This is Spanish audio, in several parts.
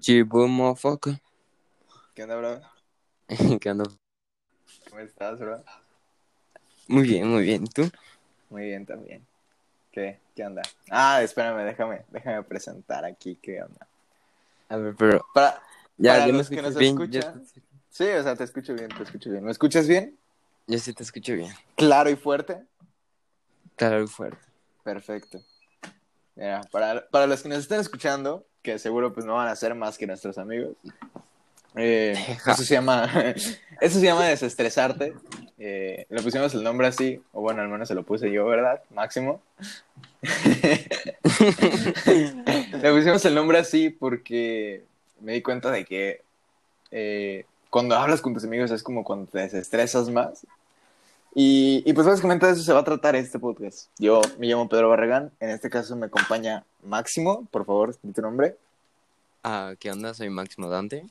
Chibu motherfucker. ¿Qué onda, bro? ¿Qué onda? ¿Cómo estás, bro? Muy bien, muy bien. ¿Y tú? Muy bien también. ¿Qué? ¿Qué onda? Ah, espérame, déjame, déjame presentar aquí qué onda. A ver, pero Para, ya, para ya me los que nos bien. escuchan. Sí, o sea, te escucho bien, te escucho bien. ¿Me escuchas bien? yo sí te escucho bien. Claro y fuerte. Claro y fuerte. Perfecto. Mira, para, para los que nos están escuchando, que seguro pues no van a ser más que nuestros amigos, eh, eso se llama, eso se llama desestresarte. Eh, le pusimos el nombre así, o bueno, al menos se lo puse yo, ¿verdad? Máximo. le pusimos el nombre así porque me di cuenta de que eh, cuando hablas con tus amigos es como cuando te desestresas más. Y, y, pues básicamente de eso se va a tratar este podcast. Yo me llamo Pedro Barragán, en este caso me acompaña Máximo, por favor, di tu nombre. Ah, ¿qué onda? Soy Máximo Dante.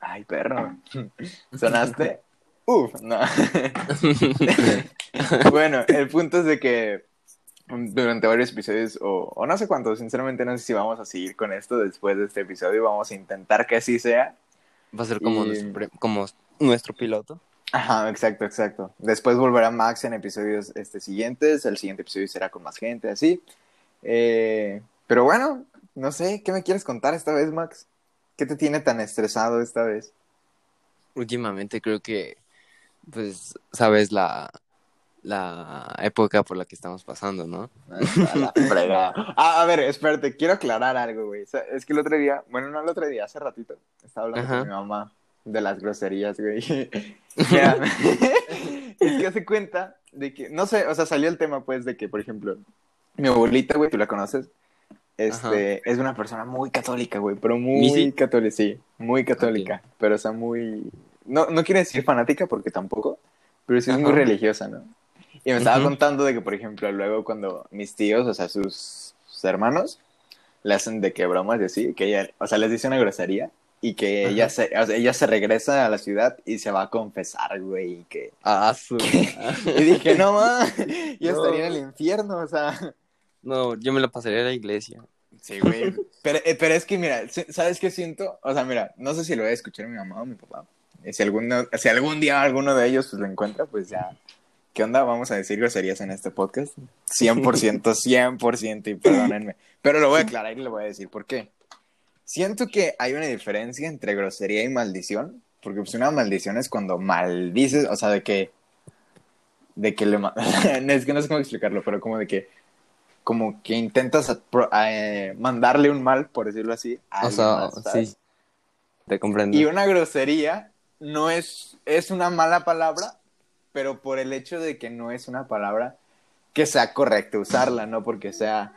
Ay, perro. ¿Sonaste? Uf, no. bueno, el punto es de que durante varios episodios, o, o, no sé cuántos, sinceramente no sé si vamos a seguir con esto después de este episodio, vamos a intentar que así sea. Va a ser como, Y- nuestro, pre- como nuestro piloto. Ajá, exacto, exacto. Después volverá Max en episodios este, siguientes, el siguiente episodio será con más gente, así. Eh, pero bueno, no sé, ¿qué me quieres contar esta vez, Max? ¿Qué te tiene tan estresado esta vez? Últimamente creo que, pues, sabes la, la época por la que estamos pasando, ¿no? A la fregada. Ah, a ver, espérate, quiero aclarar algo, güey. O sea, es que el otro día, bueno, no el otro día, hace ratito, estaba hablando Ajá. con mi mamá de las groserías, güey. Mira, es que hace cuenta de que, no sé, o sea, salió el tema, pues, de que, por ejemplo, mi abuelita, güey, tú la conoces, este, es una persona muy católica, güey, pero muy católica, sí, muy católica, pero, o sea, muy, no, no quiere decir fanática porque tampoco, pero sí es muy religiosa, ¿no? Y me estaba contando de que, por ejemplo, luego cuando mis tíos, o sea, sus, sus hermanos, le hacen de que bromas y así, que ella, o sea, les dice una grosería y que Ajá. ella se, ella se regresa a la ciudad y se va a confesar, güey, y que... Ah, su... Y dije, no, ma, yo No. estaría en el infierno, o sea... No, yo me la pasaría a la iglesia. Sí, güey. Pero, eh, pero es que, mira, ¿sabes qué siento? O sea, mira, no sé si lo voy a escuchar mi mamá o mi papá. Y si, alguno, si algún día alguno de ellos pues, lo encuentra, pues ya. ¿Qué onda? Vamos a decir groserías en este podcast. 100%, 100%, y perdónenme. Pero lo voy a aclarar y le voy a decir por qué. Siento que hay una diferencia entre grosería y maldición. Porque pues una maldición es cuando maldices, o sea, de que... De que le... es que no sé cómo explicarlo, pero como de que como que intentas a- pro- a, eh, mandarle un mal, por decirlo así, a O sea, sí. Te comprendo. Y una grosería no es, es una mala palabra, pero por el hecho de que no es una palabra que sea correcto usarla, no porque sea,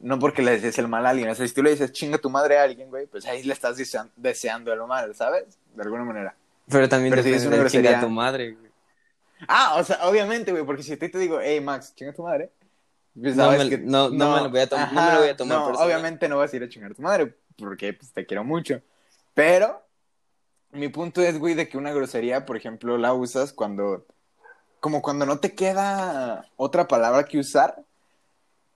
no porque le dices el mal a alguien. O sea, si tú le dices chinga tu madre a alguien, güey, pues ahí le estás desean- deseando el mal, ¿sabes? De alguna manera. Pero también Pero si depende es una chinga grosería- a tu madre, güey. Ah, o sea, obviamente, güey, porque si a ti te digo, hey, Max, chinga tu madre. pues No me- que- no- no me lo voy a tom- no me lo voy a tomar no, obviamente no vas a ir a chingar a tu madre, porque pues, te quiero mucho. Pero mi punto es, güey, de que una grosería, por ejemplo, la usas cuando, como cuando no te queda otra palabra que usar,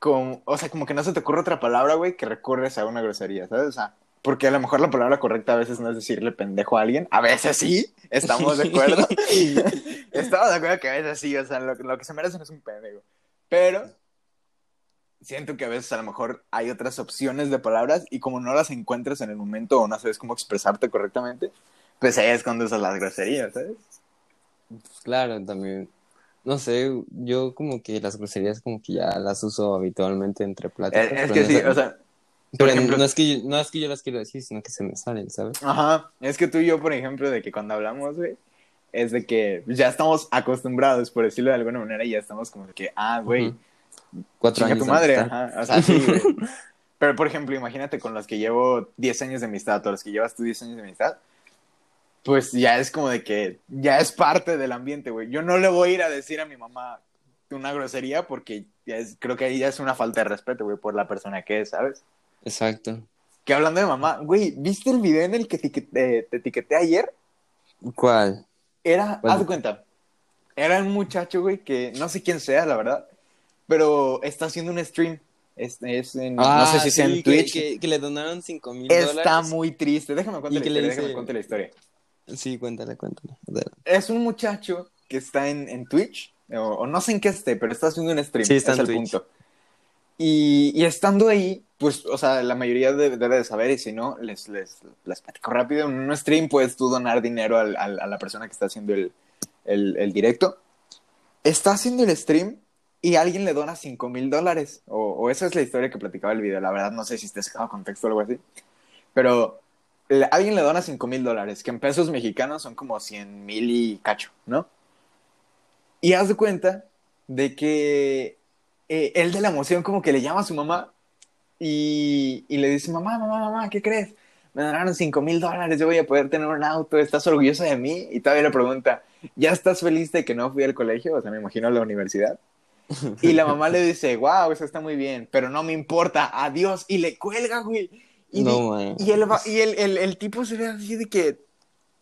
como, o sea, como que no se te ocurre otra palabra, güey, que recurres a una grosería, ¿sabes? O sea, porque a lo mejor la palabra correcta a veces no es decirle pendejo a alguien, a veces sí, estamos de acuerdo. estamos de acuerdo que a veces sí, o sea, lo, lo que se merecen es un pendejo. Pero siento que a veces a lo mejor hay otras opciones de palabras y como no las encuentras en el momento o no sabes cómo expresarte correctamente, pues ahí es cuando usas las groserías, ¿sabes? Pues claro, también. No sé, yo como que las groserías como que ya las uso habitualmente entre pláticas. Es, es que no sí, es- o sea, pero ejemplo- no es que yo, no es que yo las quiero decir, sino que se me salen, ¿sabes? Ajá, es que tú y yo, por ejemplo, de que cuando hablamos, güey, es de que ya estamos acostumbrados, por decirlo de alguna manera, y ya estamos como de que, ah, güey. Cuatro años tu madre, ajá, o sea, sí, güey. Pero, por ejemplo, imagínate con los que llevo 10 años de amistad, o los que llevas tú 10 años de amistad, pues ya es como de que ya es parte del ambiente, güey. Yo no le voy a ir a decir a mi mamá una grosería porque ya es- creo que ahí ya es una falta de respeto, güey, por la persona que es, ¿sabes? Exacto. Que hablando de mamá, güey, ¿viste el video en el que etiquet- eh, te etiqueté ayer? ¿Cuál? Era, haz de cuenta, era un muchacho, güey, que no sé quién sea, la verdad, pero está haciendo un stream Es, es en- no Ah, sé si sea en Twitch. Que, que le donaron 5 mil Está dólares. muy triste. Déjame contar ¿Y la historia. dice? Déjame contar la historia. Sí, cuéntale, cuéntale. Es un muchacho que está en, en Twitch, o, o no sé en qué esté, pero está haciendo un stream. Sí, está es en el Twitch. punto. Y, y estando ahí, pues, o sea, la mayoría de- debe de saber, y si no, les, les, les platico rápido. En un stream puedes tú donar dinero al- al- a la persona que está haciendo el, el, el directo. Está haciendo el stream y alguien le dona 5 mil dólares. O, o esa es la historia que platicaba el video. La verdad, no sé si esté sacado contexto o algo así. Pero alguien le dona 5 mil dólares, que en pesos mexicanos son como 100 mil y cacho, ¿no? Y haz de cuenta de que eh, él de la emoción como que le llama a su mamá y, le dice, mamá, mamá, mamá, ¿qué crees? Me donaron 5 mil dólares, yo voy a poder tener un auto, ¿estás orgulloso de mí? Y todavía le pregunta, ¿ya estás feliz de que no fui al colegio? O sea, me imagino a la universidad. Y la mamá le dice, wow, eso está muy bien, pero no me importa, adiós. Y le cuelga, güey. Y, No, y, el, y el, el, el tipo se ve así de que,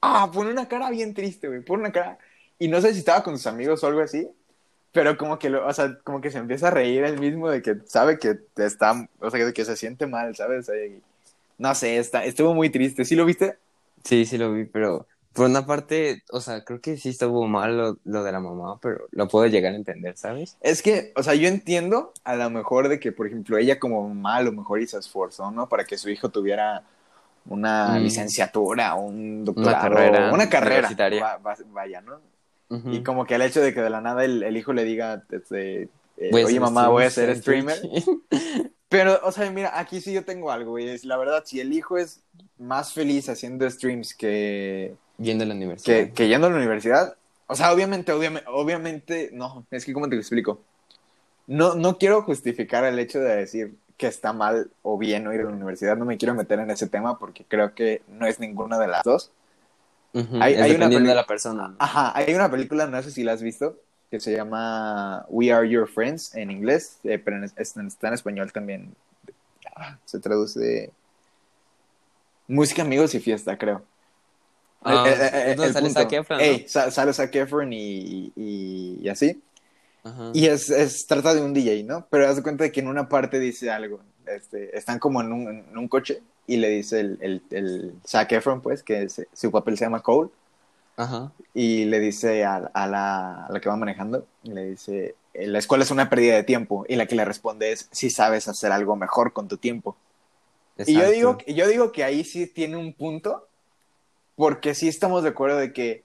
ah, pone una cara bien triste, güey, pone una cara. Y no sé si estaba con sus amigos o algo así, pero como que, lo, o sea, como que se empieza a reír él mismo de que sabe que está, o sea, de que se siente mal, ¿sabes? No sé, está, estuvo muy triste. ¿Sí lo viste? Sí, sí lo vi, pero por una parte, o sea, creo que sí estuvo mal lo, lo de la mamá, pero lo puedo llegar a entender, ¿sabes? Es que, o sea, yo entiendo a lo mejor de que, por ejemplo, ella como mamá a lo mejor se esforzó, ¿no? Para que su hijo tuviera una Mm. licenciatura, un doctorado, carrera una carrera, va- va- vaya, ¿no? Y como que el hecho de que de la nada el, el hijo le diga, este, eh, oye mamá, voy a ser streamer. Pero, o sea, mira, aquí sí yo tengo algo, güey. La verdad, si el hijo es más feliz haciendo streams que, Yendo a la universidad. que, que yendo a la universidad, o sea, obviamente, obviamente, obviamente, no, es que, ¿cómo te explico? No, no quiero justificar el hecho de decir que está mal o bien no ir a la universidad, no me quiero meter en ese tema porque creo que no es ninguna de las dos. Ujú, hay- es hay una de la persona. ¿no? Ajá, hay una película, no sé si la has visto, que se llama We Are Your Friends en inglés, eh, pero en, es- está en español también. Ah, Se traduce Música, Amigos y Fiesta, creo. Ah, Eh, eh, eh, sale. Zac Efron. Ey, sa- sale Zac Efron y, y, y así. Ajá. Y es, es, trata de un DJ, ¿no? Pero haz de cuenta de que en una parte dice algo. Este, están como en un, en un coche y le dice el, el, el Zac Efron, pues, que es- su papel se llama Cole, Ajá. y le dice a, a la, a la que va manejando, y le dice, "Eh, la escuela es una pérdida de tiempo, y la que le responde es, si sabes hacer algo mejor con tu tiempo. Y yo Exacto. digo, y yo digo que ahí sí tiene un punto, porque sí estamos de acuerdo de que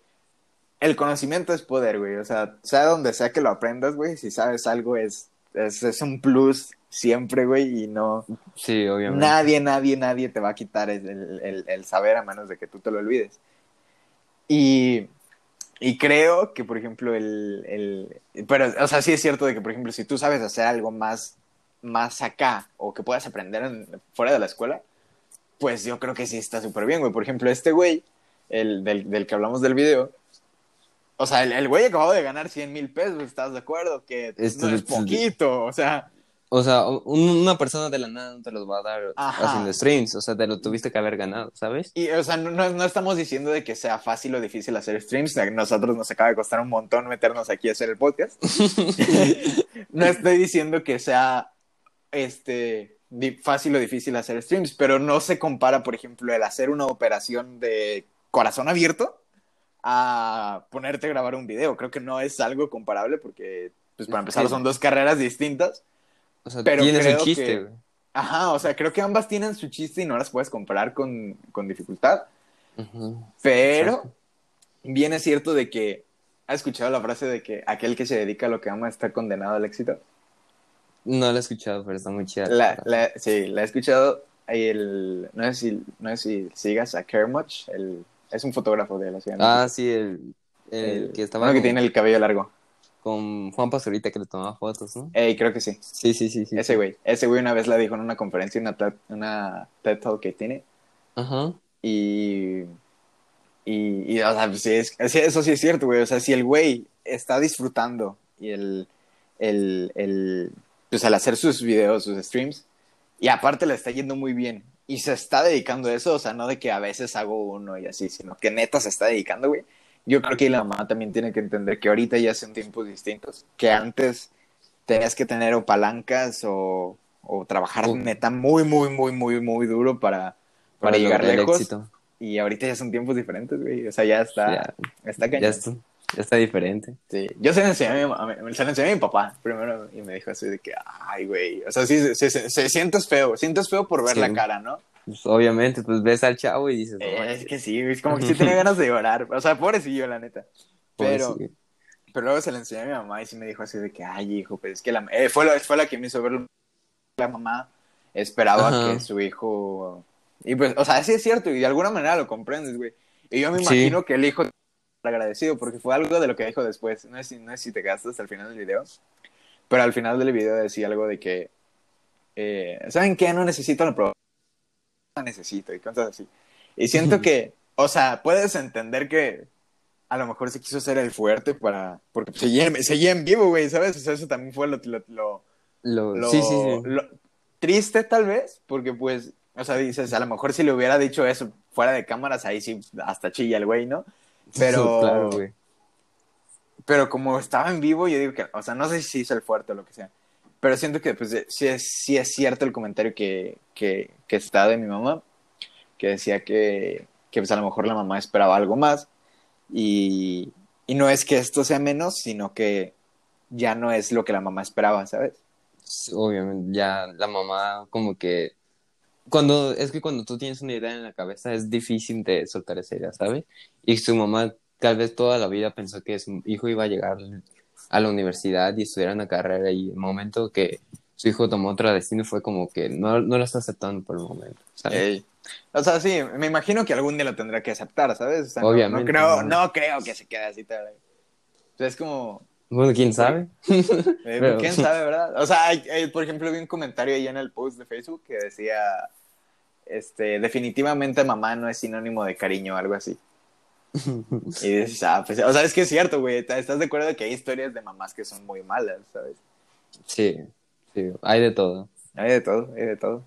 el conocimiento es poder, güey. O sea, sea donde sea que lo aprendas, güey, si sabes algo es, es, es un plus siempre, güey, y no... Sí, obviamente. Nadie, nadie, nadie te va a quitar el, el- saber a menos de que tú te lo olvides. Y, y creo que, por ejemplo, el, el... Pero, o sea, sí es cierto de que, por ejemplo, si tú sabes hacer algo más, más acá o que puedas aprender en- fuera de la escuela, pues yo creo que sí está súper bien, güey. Por ejemplo, este güey, el del, del que hablamos del video, o sea, el, el güey acabó de ganar 100 mil pesos, ¿estás de acuerdo? Que Esto no es- poquito, o sea... O sea, un- una persona de la nada no te los va a dar Ajá. haciendo streams. O sea, te lo tuviste que haber ganado, ¿sabes? Y, o sea, no, no, estamos diciendo de que sea fácil o difícil hacer streams. A nosotros nos acaba de costar un montón meternos aquí a hacer el podcast. no estoy diciendo que sea este fácil o difícil hacer streams, pero no se compara, por ejemplo, el hacer una operación de corazón abierto a ponerte a grabar un video. Creo que no es algo comparable porque, pues, para empezar, son dos carreras distintas. O sea, Pero tienes un creo chiste, que-. Ajá, o sea, creo que ambas tienen su chiste y no las puedes comparar con, con dificultad. Pero Exacto. bien es cierto de que ha escuchado la frase de que aquel que se dedica a lo que ama está condenado al éxito. No lo he escuchado, pero está muy chida. La, la- sí, la he escuchado. El, no, sé si, no sé si sigas a Kermuch, el, es un fotógrafo de la ciudad. Ah, sí, el, el, El- que estaba uno que con, tiene el cabello largo. con Juan Pastorita que le tomaba fotos, ¿no? Ey, creo que sí. Sí, sí, sí, sí. Ese güey. Ese güey una vez la dijo en una conferencia, una una TED Talk que tiene. Ajá. Y, y, y, o sea, pues, sí, es- eso sí es cierto, güey. O sea, si el güey está disfrutando y el, el, el, pues al hacer sus videos, sus streams, y aparte le está yendo muy bien, y se está dedicando a eso, o sea, no de que a veces hago uno y así, sino que neta se está dedicando, güey. Yo creo que la mamá también tiene que entender que ahorita ya son tiempos distintos, que antes tenías que tener o palancas o, o trabajar neta muy, muy, muy, muy, muy duro para, para llegar lejos. éxito. Y ahorita ya son tiempos diferentes, güey. O sea, ya está, Ya, está cañón. ya está, está diferente. Sí. Yo se lo enseñé a mi, a mi- se lo enseñé a mi papá primero y me dijo así de que, ay, güey. O sea, sí, se, sientes feo. Sientes feo por ver la cara, ¿no? Pues, obviamente, pues ves al chavo y dices, "No Eh, manches". es que sí, es como que sí tenía ganas de llorar. O sea, pobrecillo, la neta. Pero, Pobrecillo. pero luego se lo enseñé a mi mamá y sí me dijo así de que, ay, hijo, pues es que la, eh, fue, la, fue la que me hizo ver la mamá esperaba Ajá. que su hijo... Y pues, o sea, sí es cierto y de alguna manera lo comprendes, güey. Y yo me imagino que el hijo agradecido porque fue algo de lo que dijo después. No si, no sé si te gastas el final del video. Pero al final del video decía algo de que, eh, ¿saben qué? No necesito la prueba. La necesito y cosas así. Y siento que, o sea, puedes entender que a lo mejor se quiso ser el fuerte para... Porque seguía, seguía en vivo, güey, ¿sabes? O sea, eso también fue lo... lo, lo- Lo- lo- sí, sí, sí. lo- triste tal vez, porque pues, o sea, dices, a lo mejor si le hubiera dicho eso fuera de cámaras, ahí sí, hasta chilla el güey, ¿no? Pero, claro, güey. pero como estaba en vivo, yo digo que, o sea, no sé si hizo el fuerte o lo que sea, pero siento que pues sí es, sí es cierto el comentario que, que, que está de mi mamá, que decía que, que pues a lo mejor la mamá esperaba algo más y, y no es que esto sea menos, sino que ya no es lo que la mamá esperaba, ¿sabes? Obviamente, ya la mamá como que cuando es que cuando tú tienes una idea en la cabeza es difícil de soltar esa idea, ¿sabes? Y su mamá tal vez toda la vida pensó que su hijo iba a llegar a la universidad y estudiar una carrera y el momento que su hijo tomó otro destino fue como que no, no lo está aceptando por el momento, ¿sabes? Ey. O sea, sí, me imagino que algún día lo tendrá que aceptar, ¿sabes? O sea, Obviamente, No, creo, ¿no? no creo que se quede así. tal. O sea, es como, Bueno, quién sabe. eh, Pero- ¿quién sabe, verdad? O sea, hay- hay- por ejemplo, vi un comentario ahí en el post de Facebook que decía, este, definitivamente mamá no es sinónimo de cariño o algo así. Y dices, ah, pues, o sea, es que es cierto, güey, ¿estás de acuerdo que hay historias de mamás que son muy malas, ¿sabes? Sí, sí, hay de todo. Hay de todo, hay de todo.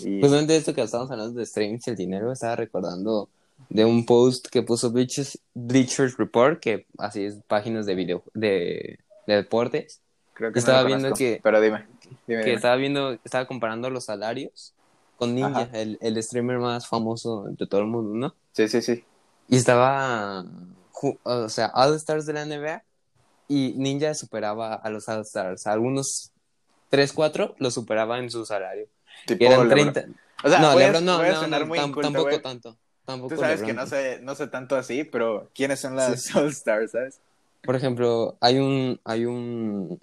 Y... Pues de esto que estábamos hablando de streams y el dinero, estaba recordando de un post que puso Bleachers, Bleachers Report, que así es páginas de video de, de deportes, creo que no estaba lo viendo conozco, que- Pero dime, dime, que dime. estaba viendo, estaba comparando los salarios con Ninja, el, el streamer más famoso de todo el mundo, ¿no? Sí, sí, sí. Y estaba, o sea, All Stars de la NBA y Ninja superaba a los All Stars, algunos 3, 4 lo superaba en su salario. Tipo eran LeBron. 30. O sea, no, voy a- LeBron no, voy a no, no, muy tam- inculto, tampoco tanto. Tampoco Tú sabes que no sé, no sé tanto así, pero ¿quiénes son las All Stars, sabes? Por ejemplo, hay un, hay un,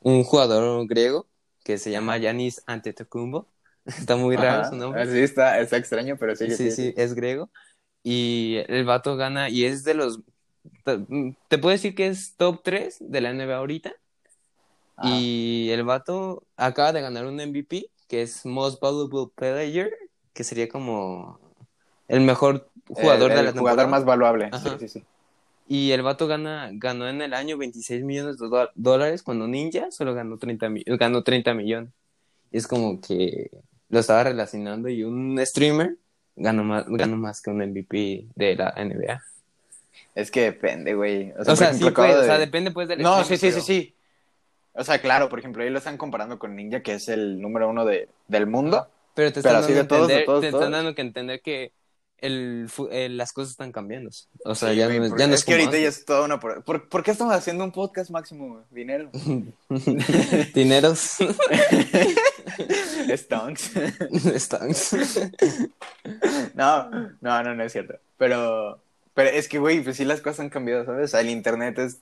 un jugador griego que se llama Yanis Antetokounmpo. Está muy raro su nombre. Sí, está, está extraño, pero sí. Sí, sí, es griego. Y el vato gana, y es de los. Te, te puedo decir que es top 3 de la NBA ahorita. Ajá. Y el vato acaba de ganar un MVP, que es Most Valuable Player, que sería como el mejor jugador el, de el la jugador temporada. más valuable. Ajá. Sí, sí, sí. Y el vato gana, ganó en el año 26 millones de dólares, cuando Ninja solo ganó 30, mi- ganó 30 millones. Es como que lo estaba relacionando y un streamer ganó más, ganó más que un MVP de la NBA. Es que depende, güey. O O sea, sí, pues, o sea, de- depende pues del No, sí, streamer, sí, pero- sí, sí. O sea, claro, por ejemplo, ahí lo están comparando con Ninja, que es el número uno de, del mundo. Pero te Pero están, así dando, de todos, de entender, todos, te todos. están dando que entender que el, fu- eh, las cosas están cambiando. O sea, Sí, ya, no, ya no es es que ahorita ya es toda una... ¿Por, por, por qué estamos haciendo un podcast máximo dinero? Dineros. Stonks. Stonks. No, no, no, no es cierto. Pero, pero es que, güey, pues sí las cosas han cambiado, ¿sabes? O sea, el internet es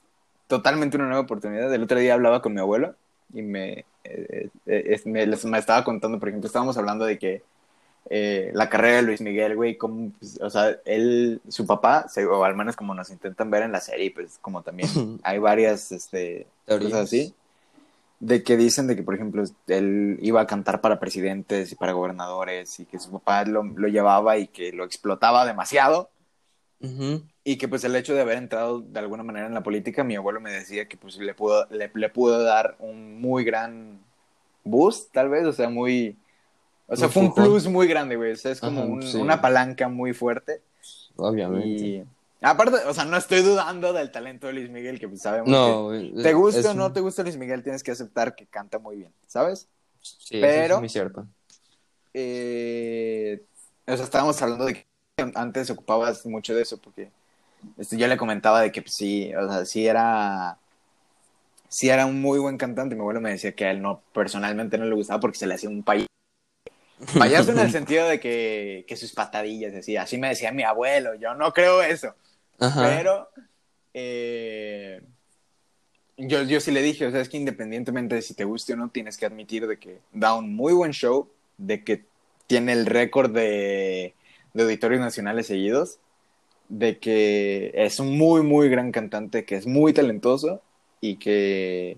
totalmente una nueva oportunidad. El otro día hablaba con mi abuelo y me, eh, eh, me, les- me estaba contando, por ejemplo, estábamos hablando de que eh, la carrera de Luis Miguel, güey, como, pues, o sea, él, su papá, o al menos como nos intentan ver en la serie, pues como también hay varias, este, Teorías. cosas así, de que dicen de que, por ejemplo, él iba a cantar para presidentes y para gobernadores y que su papá lo, lo llevaba y que lo explotaba demasiado Ujú. y que pues el hecho de haber entrado de alguna manera en la política, mi abuelo me decía que pues le pudo, le, le pudo dar un muy gran boost, tal vez, o sea, muy... O sea, Un fue un plus muy grande, güey. O sea, es como Ajá, un- sí. una palanca muy fuerte. Obviamente. Y aparte, o sea, no estoy dudando del talento de Luis Miguel, que pues sabemos No, que te guste es o no un- te gusta Luis Miguel, tienes que aceptar que canta muy bien, ¿sabes? Sí, eso Pero- es muy cierto. eh, o sea, estábamos hablando de que antes ocupabas mucho de eso, porque este, yo le comentaba de que pues, sí, o sea, sí era, sí era un muy buen cantante. Mi abuelo me decía que a él no, personalmente no le gustaba porque se le hacía un payaso. Payaso en el sentido de que, que sus patadillas, así, así me decía mi abuelo, yo no creo eso. Ajá. Pero eh, yo, yo sí le dije, o sea, es que independientemente de si te guste o no, tienes que admitir de que da un muy buen show, de que tiene el récord de, de auditorios nacionales seguidos, de que es un muy, muy gran cantante, que es muy talentoso y que,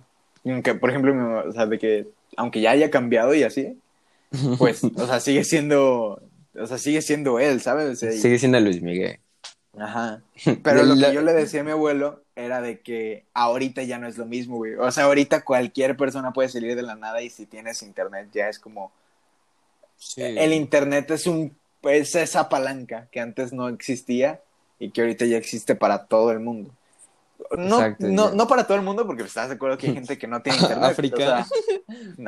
que por ejemplo, o sea, de que aunque ya haya cambiado y así, pues, o sea, sigue siendo, o sea, sigue siendo él, ¿sabes? O sea, y- Sigue siendo Luis Miguel. Ajá. Pero lo que yo le decía a mi abuelo era de que ahorita ya no es lo mismo, güey. O sea, ahorita cualquier persona puede salir de la nada y si tienes internet ya es como... El internet es un... es esa palanca que antes no existía y que ahorita ya existe para todo el mundo. No, Exacto, no, no para todo el mundo, porque estás de acuerdo que hay gente que no tiene internet. África.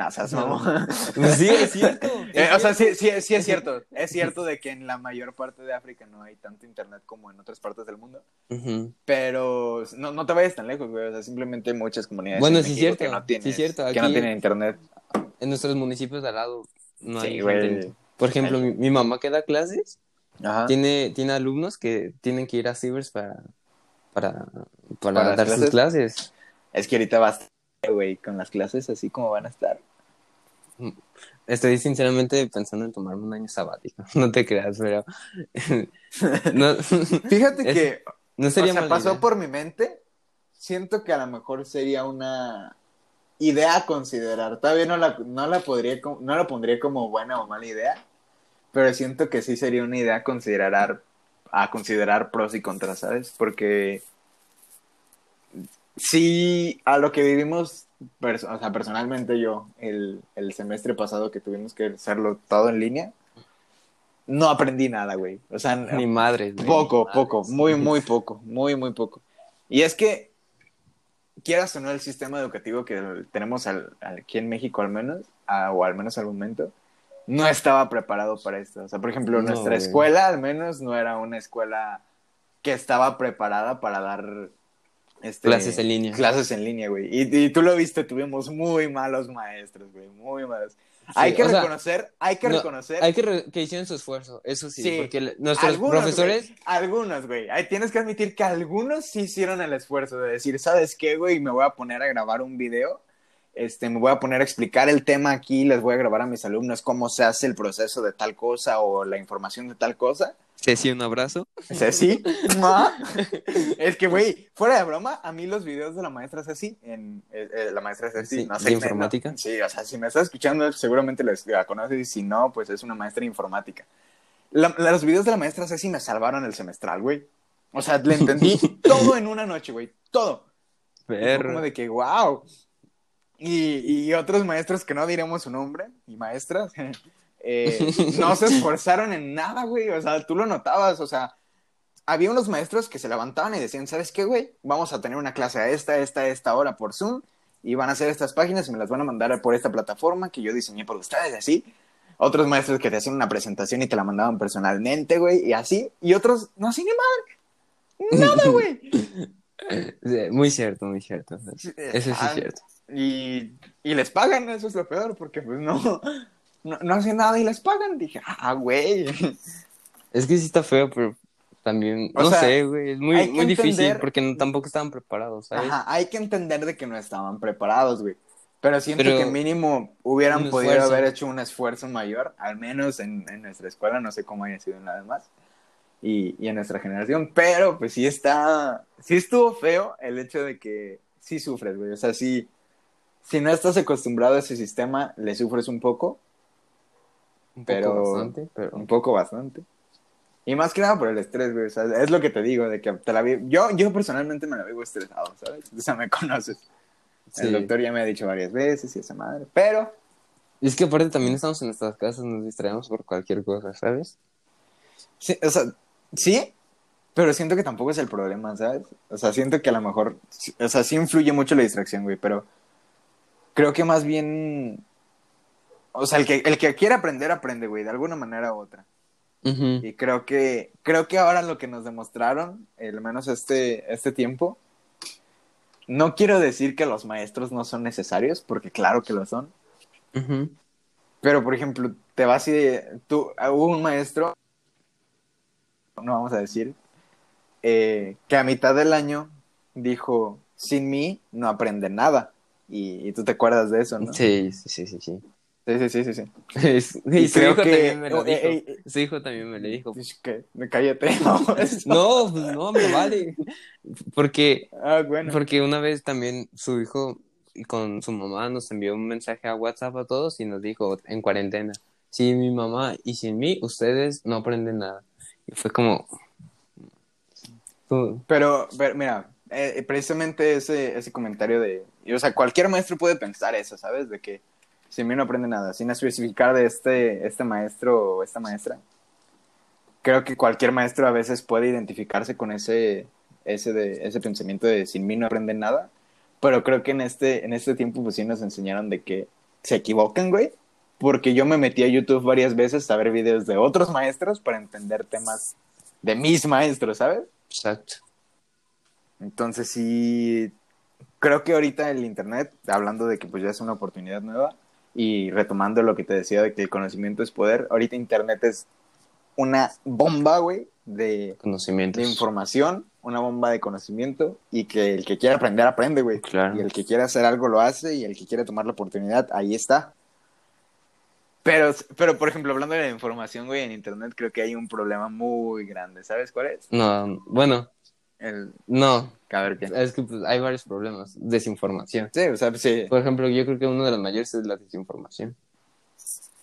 O sea, no, mamón. Pues sí, es cierto. Eh, o sea, sí, sí, sí es cierto. Es cierto de que en la mayor parte de África no hay tanto internet como en otras partes del mundo. Ujú. Pero no, no te vayas tan lejos, güey. O sea, simplemente hay muchas comunidades Bueno, en sí, México cierto. que no tienen, Sí, cierto. que no Aquí- tienen internet. En nuestros municipios de al lado no Sí, hay gente. Por ejemplo, mi, mi mamá que da clases Ajá. tiene, tiene alumnos que tienen que ir a cibers para, para, para, ¿Para las dar sus clases. Es que ahorita vas, güey, con las clases así como van a estar. Estoy sinceramente pensando en tomarme un año sabático. No te creas, pero. no, Fíjate Es- que, no o sería sea, pasó idea. por mi mente. Siento que a lo mejor sería una idea a considerar. Todavía no la, no la podría, no la pondría como buena o mala idea. Pero siento que sí sería una idea a considerar, a considerar pros y contras, ¿sabes? Porque sí, a lo que vivimos, o sea, personalmente yo, el, el semestre pasado que tuvimos que hacerlo todo en línea, no aprendí nada, güey. O sea, Ni madres. güey, poco, ni poco, muy, muy poco, muy, muy poco. Y es que, quieras o no, el sistema educativo que tenemos al- al- aquí en México al menos, a- o al menos al momento, no estaba preparado para esto. O sea, por ejemplo, No, nuestra güey. escuela al menos no era una escuela que estaba preparada para dar este, Clases en línea. Clases en línea, güey. Y, y tú lo viste, tuvimos muy malos maestros, güey, muy malos. hay que sea, reconocer, hay que no, reconocer Hay que, re- que hicieron su esfuerzo, eso sí, Sí. porque nuestros Algunos, profesores, güey, algunos, güey. Ahí tienes que admitir que algunos sí hicieron el esfuerzo de decir, ¿sabes qué, güey? Me voy a poner a grabar un video. Este, me voy a poner a explicar el tema aquí, les voy a grabar a mis alumnos cómo se hace el proceso de tal cosa o la información de tal cosa. Ceci, un abrazo. Ceci, ¡mua! es que, güey, fuera de broma, a mí los videos de la maestra Ceci, en, eh, eh, la maestra Ceci, Sí, no sé. ¿de me- informática? no- sí, o sea, si me estás escuchando, seguramente les- la conoces y si no, pues es una maestra de informática. La- los videos de la maestra Ceci me salvaron el semestral, güey. O sea, le entendí todo en una noche, güey, todo. Perro. como de que, wow. Y, y otros maestros que no diremos su nombre, y maestras, eh, no se esforzaron en nada, güey. O sea, tú lo notabas, o sea, había unos maestros que se levantaban y decían, ¿sabes qué, güey? Vamos a tener una clase a esta, esta, esta hora por Zoom, y van a hacer estas páginas y me las van a mandar por esta plataforma que yo diseñé por ustedes, así. Otros maestros que te hacían una presentación y te la mandaban personalmente, güey, y así. Y otros, no hacían ni madre. Nada, güey. Sí, Muy cierto, muy cierto. Eso sí es cierto. Y, y les pagan, eso es lo peor, porque pues no, no, no hacen nada y les pagan. Dije, ah, güey. Es que sí está feo, pero también, O no sea, sé, güey, es muy, muy difícil entender- porque no- tampoco estaban preparados, ¿sabes? Ajá, hay que entender de que no estaban preparados, güey. Pero siento Pero- que mínimo hubieran podido esfuerzo. haber hecho un esfuerzo mayor, al menos en, en nuestra escuela, no sé cómo haya sido en la demás, y, y en nuestra generación, pero pues sí está, sí estuvo feo el hecho de que sí sufres, güey, o sea, sí, si no estás acostumbrado a ese sistema, le sufres un poco, Un poco pero- bastante, pero... un poco bastante. Y más que nada por el estrés, güey, o sea, es lo que te digo, de que te la vi, yo, yo personalmente me la vivo estresado, ¿sabes? O sea, me conoces. El Sí. doctor ya me ha dicho varias veces y esa madre, pero Y es que aparte también estamos en nuestras casas, nos distraemos por cualquier cosa, ¿sabes? sí, o sea, sí, pero siento que tampoco es el problema, ¿sabes? O sea, siento que a lo mejor, o sea, sí influye mucho la distracción, güey, pero creo que más bien o sea, el que, el que quiere aprender, aprende, güey, de alguna manera u otra. Y creo que, creo que ahora lo que nos demostraron, al menos este, este tiempo, no quiero decir que los maestros no son necesarios, porque claro que lo son, pero por ejemplo, te vas y de- tú, hubo un maestro, no vamos a decir, eh, que a mitad del año dijo, sin mí no aprende nada. Y, y tú te acuerdas de eso, ¿no? Sí, sí, sí, sí, sí. sí, sí, sí. sí, Y, su hijo que- también me lo dijo. Su hijo también me lo dijo. Que, me cállate. no. No, pues no, me vale. Porque, Ah, bueno. porque una vez también su hijo con su mamá nos envió un mensaje a WhatsApp a todos y nos dijo en cuarentena, sin mi mamá y sin mí, ustedes no aprenden nada. Y fue como... Pero, pero, mira, eh, precisamente ese, ese comentario de, y, o sea, cualquier maestro puede pensar eso, ¿sabes? De que si mí no aprende nada, sin especificar de este, este maestro o esta maestra. Creo que cualquier maestro a veces puede identificarse con ese, ese, de, ese pensamiento de sin mí no aprenden nada, pero creo que en este, en este tiempo pues sí nos enseñaron de que se equivocan, güey, porque yo me metí a YouTube varias veces a ver videos de otros maestros para entender temas de mis maestros, ¿sabes? Exacto. Entonces sí, creo que ahorita el Internet, hablando de que pues ya es una oportunidad nueva y retomando lo que te decía de que el conocimiento es poder, ahorita Internet es una bomba, güey, de, de información, una bomba de conocimiento y que el que quiera aprender, aprende, güey. Claro. Y el que quiera hacer algo lo hace y el que quiere tomar la oportunidad, ahí está. Pero, pero, por ejemplo, hablando de la información, güey, en Internet creo que hay un problema muy grande. ¿Sabes cuál es? No, bueno, El... no. A ver, ¿qué? Es que pues, hay varios problemas. Desinformación. Sí, o sea, sí. Por ejemplo, yo creo que uno de los mayores es la desinformación.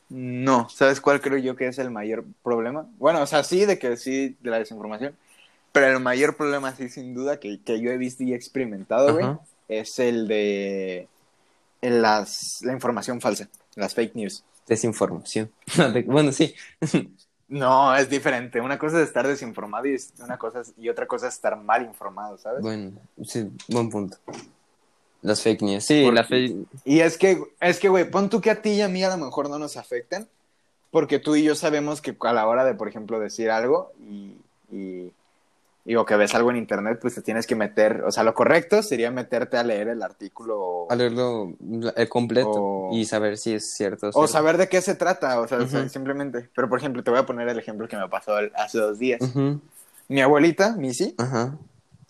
No, ¿sabes cuál creo yo que es el mayor problema? Bueno, o sea, sí, de que sí, de la desinformación, pero el mayor problema, sí, sin duda, que, que yo he visto y he experimentado, güey, es el de las, la información falsa, las fake news. Desinformación. De- bueno, sí. No, es diferente. Una cosa es estar desinformado y, una cosa es- y otra cosa es estar mal informado, ¿sabes? Bueno, sí, buen punto. Las fake news. Sí, Porque- la fake. Y es que, es que, güey, pon tú que a ti y a mí a lo mejor no nos afecten, porque tú y yo sabemos que a la hora de, por ejemplo, decir algo y, y, y o que ves algo en internet, pues te tienes que meter, o sea, lo correcto sería meterte a leer el artículo A leerlo el completo O- y saber si es cierto. o cierto. saber de qué se trata, o sea, o sea, simplemente. Pero, por ejemplo, te voy a poner el ejemplo que me pasó el- hace dos días. Ujú, Mi abuelita, Missy, Ajá.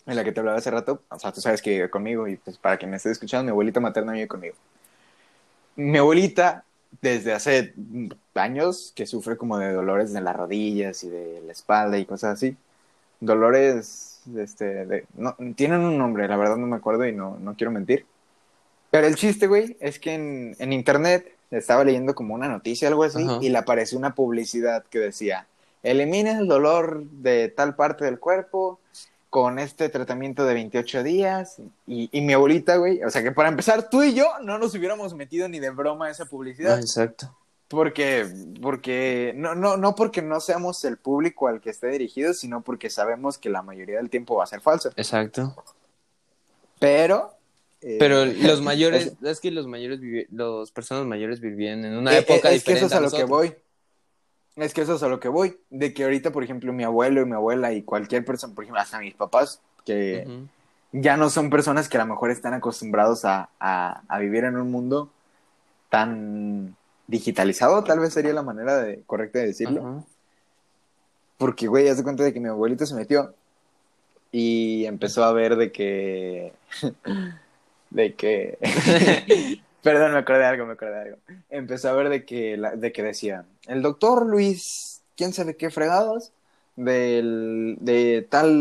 en la que te hablaba hace rato, o sea, tú sabes que vive conmigo y pues para quien me esté escuchando, mi abuelita materna vive conmigo. Mi abuelita, desde hace años, que sufre como de dolores de las rodillas y de la espalda y cosas así, dolores, este, de, no, tienen un nombre, la verdad no me acuerdo y no, no quiero mentir. Pero el chiste, güey, es que en, en internet estaba leyendo como una noticia, algo así, Ajá. y le apareció una publicidad que decía, elimina el dolor de tal parte del cuerpo con este tratamiento de 28 días. Y, y mi abuelita, güey, o sea que para empezar, tú y yo no nos hubiéramos metido ni de broma a esa Ah, publicidad. exacto. Porque, porque, no, no, no porque no seamos el público al que esté dirigido, sino porque sabemos que la mayoría del tiempo va a ser falso. Exacto. Pero. eh, Pero los mayores, es que los mayores, los personas mayores vivían en una eh, época eh, es que diferente. eso es a lo que voy. Es que eso es a lo que voy. De que ahorita, por ejemplo, mi abuelo y mi abuela y cualquier persona, por ejemplo, hasta mis papás, que ya no son personas que a lo mejor están acostumbrados a, a, a vivir en un mundo tan digitalizado, tal vez sería la manera de, correcta de decirlo. Porque, güey, haz de cuenta de que mi abuelito se metió y empezó a ver de que. de que. Perdón, me acordé de algo, me acordé de algo. Empezó a ver de que, la- de que decía: el doctor Luis, quién sabe qué fregados, del, de tal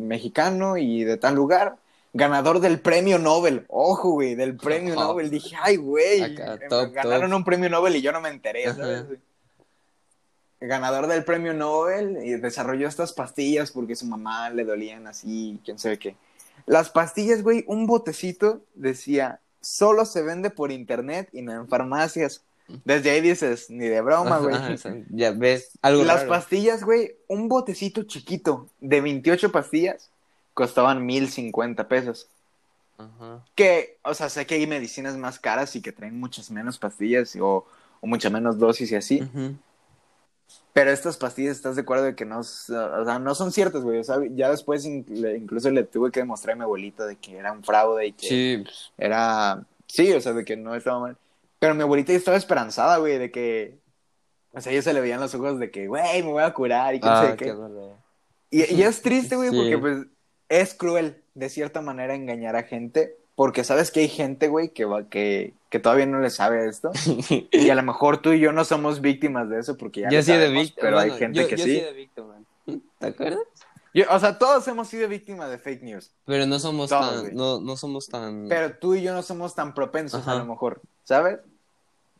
mexicano y de tal lugar, ganador del premio Nobel. Ojo, güey, del premio Ojo. Nobel. Dije, ay, güey, Acá, top, ganaron top. un premio Nobel y yo no me enteré. ¿sabes? ganador del premio Nobel y desarrolló estas pastillas porque su mamá le dolían así, quién sabe qué. Las pastillas, güey, un botecito decía, solo se vende por internet y no en farmacias. Desde ahí dices, ni de broma, güey. Ya ves algo Las raro. pastillas, güey, un botecito chiquito de 28 pastillas costaban 1050 pesos. Ajá. Que, o sea, sé que hay medicinas más caras y que traen muchas menos pastillas o, o mucha menos dosis y así. Ujú. Pero estas pastillas, ¿estás de acuerdo de que no, o sea, no son ciertas, güey? O sea, ya después incluso le tuve que demostrar a mi abuelita de que era un fraude y que era... Sí, o sea, de que no estaba mal. Pero mi abuelita ya estaba esperanzada, güey, de que... O sea, ella se le veían los ojos de que, güey, me voy a curar y quién ah, sabe qué qué. Y, y es triste, güey, Sí. porque pues es cruel, de cierta manera, engañar a gente. Porque sabes que hay gente, güey, que, va, que, que todavía no le sabe esto. Y a lo mejor tú y yo no somos víctimas de eso porque ya Yo sí de víctima. Pero hay gente yo- que yo sí. de víctima. ¿Te acuerdas? Yo- o sea, todos hemos sido víctimas de fake news. Pero no somos Todos, tan, güey. no, no somos tan, Pero tú y yo no somos tan propensos, Ajá. a lo mejor, ¿sabes?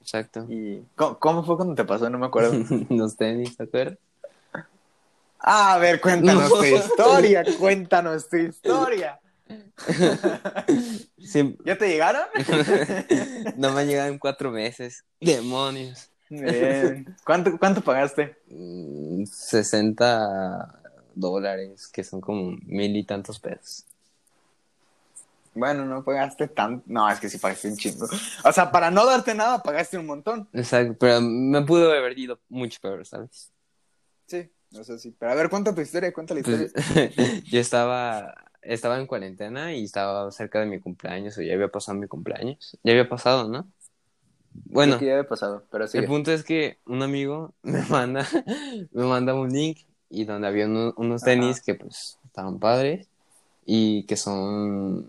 exacto. Y ¿cómo, cómo fue cuando te pasó? No me acuerdo. Los tenis, ¿te acuerdas? A ver, cuéntanos No. tu historia, cuéntanos tu historia. Siempre, ¿Ya te llegaron? no me han llegado en cuatro meses. Demonios. Bien. ¿Cuánto, ¿Cuánto pagaste? Mm, 60 dólares, que son como mil y tantos pesos. Bueno, no pagaste tanto. No, es que sí pagaste un chingo. O sea, para no darte nada, pagaste un montón. Exacto, pero me pudo haber ido mucho peor, ¿sabes? Sí, no sé si. Pero a ver, cuenta tu historia, cuenta la historia. Pues, yo estaba, estaba en cuarentena y estaba cerca de mi cumpleaños, o ya había pasado mi cumpleaños. Ya había pasado, ¿no? Bueno, que ya había pasado, pero sí. el punto es que un amigo me manda, me manda un link y donde había uno- unos tenis Ajá. que pues estaban padres y que son,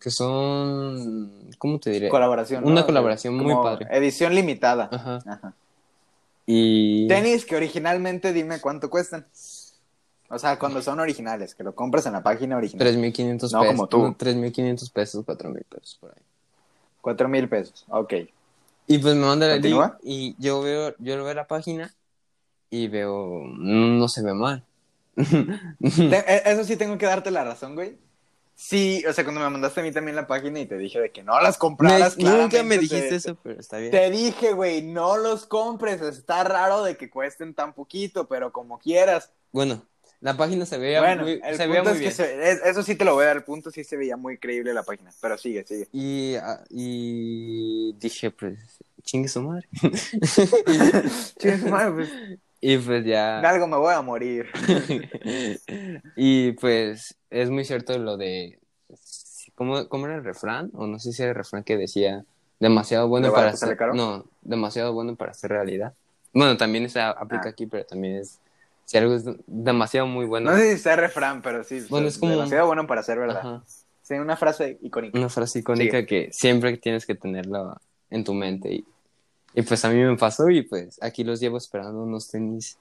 que son, ¿cómo te diré? Colaboración. Una ¿no? colaboración muy padre. Edición limitada. Ajá. Ajá. Y Tenis que originalmente dime cuánto cuestan. O sea, cuando son originales, que lo compras en la página original. 3.500 No, pesos. como tú. no, 3.500 pesos, 4.000 pesos por ahí. Cuatro mil pesos. Ok. Y pues me manda el link y yo veo, yo veo la página y veo, no se ve mal. Eh, Eso sí tengo que darte la razón, güey. Sí, o sea, cuando me mandaste a mí también la página y te dije de que no las Me- compraras. nunca me te- dijiste eso, pero está bien. Te dije, güey, no los compres. Está raro de que cuesten tan poquito, pero como quieras. Bueno, la página se veía bueno, muy, el se veía muy es que bien. se- es- eso sí te lo voy a dar. El punto sí se veía muy creíble la página. Pero sigue, sigue. Y, ah, y dije, pues, chingue su madre. Chingue su madre, pues, Y pues de ya. algo me voy a morir. y pues es muy cierto lo de. ¿Cómo, cómo era el refrán? O no sé si era el refrán que decía demasiado bueno ¿De para ser. caro? No, demasiado bueno para ser realidad. Bueno, también se aplica Ah. aquí, pero también es. Si algo es demasiado muy bueno. No sé si sea refrán, pero sí. Bueno, es como- demasiado bueno para ser verdad. Ajá. Sí, una frase icónica. Una frase icónica que siempre tienes que tenerla en tu mente. Y, y pues a mí me pasó y pues aquí los llevo esperando unos tenis